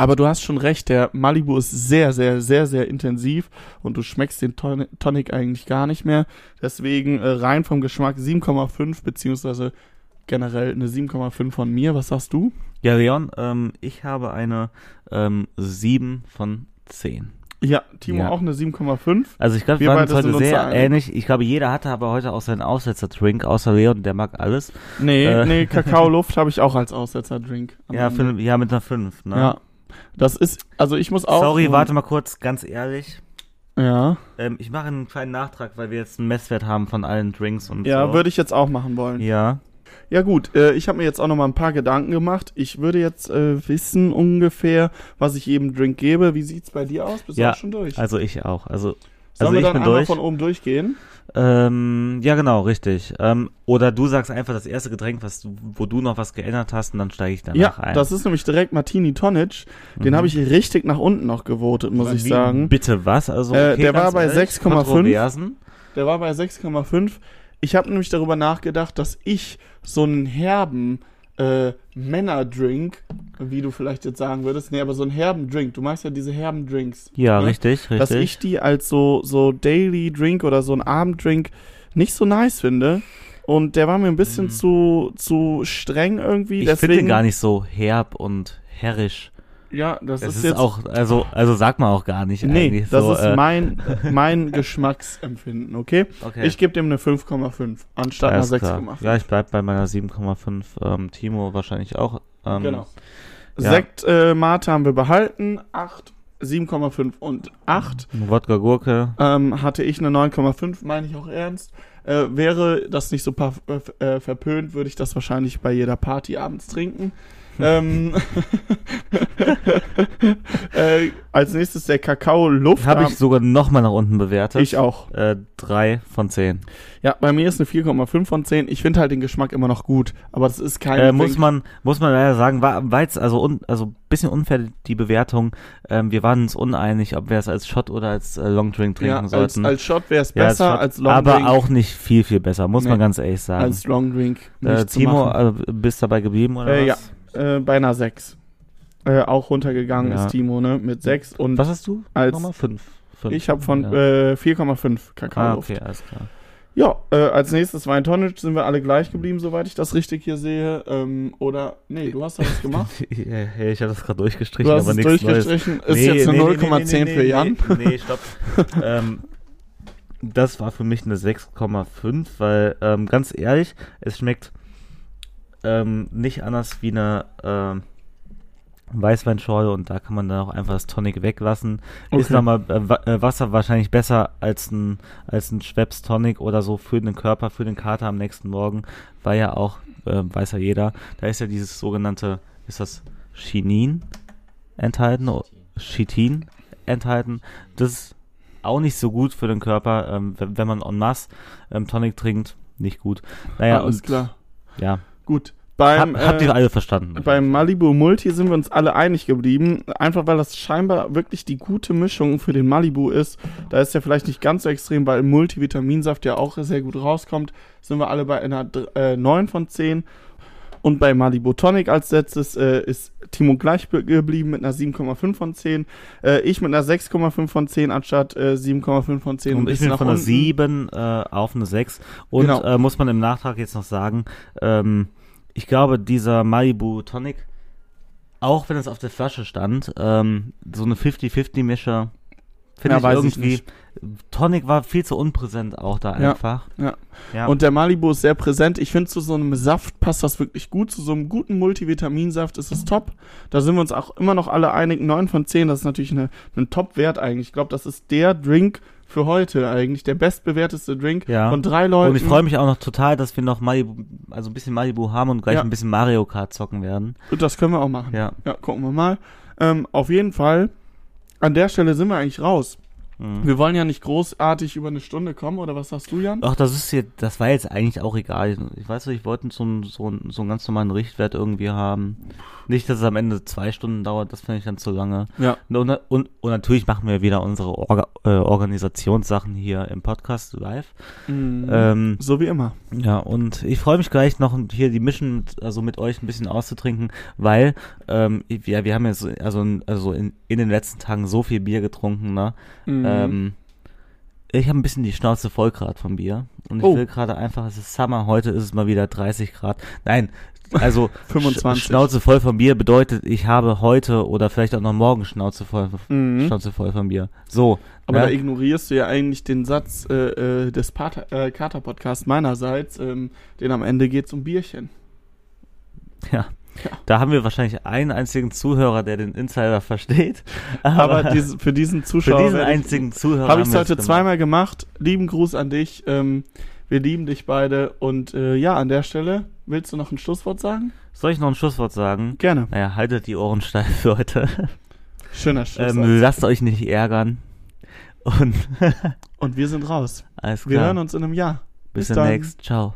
Aber du hast schon recht, der Malibu ist sehr, sehr, sehr, sehr intensiv und du schmeckst den Ton Tonic eigentlich gar nicht mehr. Deswegen äh, rein vom Geschmack 7,5 beziehungsweise generell eine 7,5 von mir. Was sagst du? Ja, Leon, ähm, ich habe eine ähm, 7 von 10. Ja, Timo Ja. auch eine 7,5. Also ich glaube, Wir waren uns heute uns sehr einig. ähnlich. Ich glaube, jeder hatte aber heute auch seinen Aussetzer-Drink, außer Leon, der mag alles. Nee, Äh. nee, Kakaoluft habe ich auch als Aussetzer-Drink. Ja, ja mit einer 5. Ne? Ja. Das ist, also ich muss auch. Sorry, warte mal kurz, ganz ehrlich. Ja, Ähm, ich mache einen kleinen Nachtrag, weil wir jetzt einen Messwert haben von allen Drinks und ja so. würde ich jetzt auch machen wollen. Ja. Ja gut, äh, ich habe mir jetzt auch noch mal ein paar Gedanken gemacht. Ich würde jetzt äh, wissen ungefähr, was ich jedem Drink gebe. Wie sieht's bei dir aus? Bist du Ja, auch schon durch? Also ich auch. Also, Sollen also wir ich dann einmal durch. von oben durchgehen? Ähm, ja, genau, richtig. Ähm, oder du sagst einfach das erste Getränk, was wo du noch was geändert hast, und dann steige ich danach Ja, ein. das ist nämlich direkt Martini Tonic. Den Mhm. habe ich richtig nach unten noch gewotet, muss ich Wie, sagen. Bitte was? Also, Äh, okay, der war ganz bei ehrlich, 6,5. Kontroversen. Der war bei 6,5. Ich habe nämlich darüber nachgedacht, dass ich so einen herben äh, Männerdrink, wie du vielleicht jetzt sagen würdest, nee, aber so einen herben Drink. Du magst ja diese herben Drinks. Ja, ne? richtig, richtig. dass ich die als so, so Daily Drink oder so ein Abenddrink nicht so nice finde. Und der war mir ein bisschen Mhm. zu, zu streng irgendwie. Ich finde den gar nicht so herb und herrisch. Ja, das, Das ist, ist, jetzt. auch, also, also sagt man auch gar nicht nee, das so, ist äh, mein, mein Geschmacksempfinden, okay? okay. Ich gebe dem eine 5,5 anstatt einer Alles klar. 6,5. Ja, ich bleib bei meiner 7,5. Ähm, Timo wahrscheinlich auch. Ähm, Genau. ja. Sekt äh, Mate haben wir behalten, 8, 7,5 und 8. Wodka Gurke. Ähm, hatte ich eine 9,5, meine ich auch ernst. Äh, wäre das nicht so pa- äh, verpönt, würde ich das wahrscheinlich bei jeder Party abends trinken. Ähm, äh, als nächstes der Kakao Luft. Habe ich sogar nochmal nach unten bewertet. ich auch. Äh, drei von zehn. Ja, bei mir ist eine 4,5 von 10. Ich finde halt den Geschmack immer noch gut, aber das ist kein Äh, muss man muss man leider sagen, war war jetzt also un, also bisschen unfair die Bewertung. Ähm, wir waren uns uneinig, ob wir es als Shot oder als äh, Longdrink trinken ja, als, sollten. als Shot wäre es Ja, als besser, Shot, als Long aber auch nicht viel viel besser, muss Nee. man ganz ehrlich sagen. als Long Drink. äh, Timo, also, bist dabei geblieben oder Äh, was? Äh, bei einer 6. Äh, auch runtergegangen Ja. ist Timo, ne? Mit 6 und Was hast du? als- Nochmal fünf. Fünf. ich habe von ja. äh, 4,5 Kakao Ah, okay, alles klar. Ja, äh, als nächstes Wein Tonic sind wir alle gleich geblieben, soweit ich das richtig hier sehe. Ähm, oder, nee, du hast da was gemacht. Hey, ich habe das gerade durchgestrichen, Du hast aber nichts Neues. durchgestrichen. Ist jetzt eine 0,10 für Jan. Nee, nee, stopp. ähm, das war für mich eine 6,5, weil ähm, ganz ehrlich, es schmeckt ähm, nicht anders wie eine ähm, Weißweinschorle und da kann man dann auch einfach das Tonic weglassen. Ist Okay. nochmal äh, äh, Wasser wahrscheinlich besser als ein, als ein Schweppes Tonic oder so für den Körper, für den Kater am nächsten Morgen, weil ja auch, äh, weiß ja jeder, da ist ja dieses sogenannte, ist das Chinin enthalten, Chitin enthalten. Das ist auch nicht so gut für den Körper, ähm, wenn, wenn man en masse ähm, Tonic trinkt, nicht gut. Naja, Alles und klar. ja, Gut. Beim, hab, habt ihr äh, alle verstanden. beim Malibu Multi sind wir uns alle einig geblieben. Einfach weil das scheinbar wirklich die gute Mischung für den Malibu ist. Da ist ja vielleicht nicht ganz so extrem, weil im Multivitaminsaft ja auch sehr gut rauskommt. Sind wir alle bei einer äh, 9 von 10. Und bei Malibu Tonic als letztes äh, ist Timo gleich be- geblieben mit einer 7,5 von 10. Äh, ich mit einer 6,5 von 10 anstatt äh, 7,5 von 10. ein Und ich bin von einer unten. 7 äh, auf eine 6. Und Genau. äh, muss man im Nachtrag jetzt noch sagen, ähm, ich glaube, dieser Malibu Tonic, auch wenn es auf der Flasche stand, ähm, so eine 50-50-Mische, finde Ja, ich ich irgendwie. nicht. Tonic war viel zu unpräsent auch da Ja, einfach. ja. ja. Und der Malibu ist sehr präsent. Ich finde, zu so einem Saft passt das wirklich gut. Zu so einem guten Multivitaminsaft ist es top. Da sind wir uns auch immer noch alle einig. 9 von 10, das ist natürlich eine, ein Top-Wert eigentlich. Ich glaube, das ist der Drink für heute eigentlich. Der bestbewerteste Drink Ja. von drei Leuten. und ich freue mich auch noch total, dass wir noch Malibu, also ein bisschen Malibu haben und gleich Ja. ein bisschen Mario Kart zocken werden. Das können wir auch machen. Ja. Ja, gucken wir mal. Ähm, auf jeden Fall, an der Stelle sind wir eigentlich raus. Mhm. Wir wollen ja nicht großartig über eine Stunde kommen, oder was sagst du, Jan? Ach, das ist jetzt, das war jetzt eigentlich auch egal. Ich weiß nicht, ich wollte so, einen- so, einen- so einen ganz normalen Richtwert irgendwie haben. Nicht, dass es am Ende zwei Stunden dauert, das finde ich dann zu lange. Ja. Und, und, und natürlich machen wir wieder unsere Orga, äh, Organisationssachen hier im Podcast live. Mhm. Ähm, so wie immer. ja, und ich freue mich gleich noch hier die Mission, mit- also mit euch ein bisschen auszutrinken, weil ähm, wir, wir haben jetzt also, also in, in den letzten Tagen so viel Bier getrunken, ne? Mhm. Ähm, ich habe ein bisschen die Schnauze voll gerade vom Bier. Und ich Oh. will gerade einfach, es ist Summer, heute ist es mal wieder 30 Grad. Nein, also 25. Sch Schnauze voll vom Bier bedeutet, ich habe heute oder vielleicht auch noch morgen Schnauze voll, Mhm. Schnauze voll vom Bier. So. Aber ne? da ignorierst du ja eigentlich den Satz äh, äh, des Pater, äh, Kater-Podcasts meinerseits, ähm, den am Ende geht's um Bierchen. ja. Ja. Da haben wir wahrscheinlich einen einzigen Zuhörer, der den Insider versteht. Aber diese, für diesen für Zuschauer diesen werde ich- einzigen Zuhörer habe ich es heute zweimal gemacht. Lieben Gruß an dich. Ähm, wir lieben dich beide. Und äh, ja, an der Stelle, willst du noch ein Schlusswort sagen? Soll ich noch ein Schlusswort sagen? Gerne. Naja, haltet die Ohren steif für heute. Schöner Schluss. ähm, lasst euch nicht ärgern. Und Und wir sind raus. alles klar. Wir hören uns in einem Jahr. Bis bis demnächst. Ciao.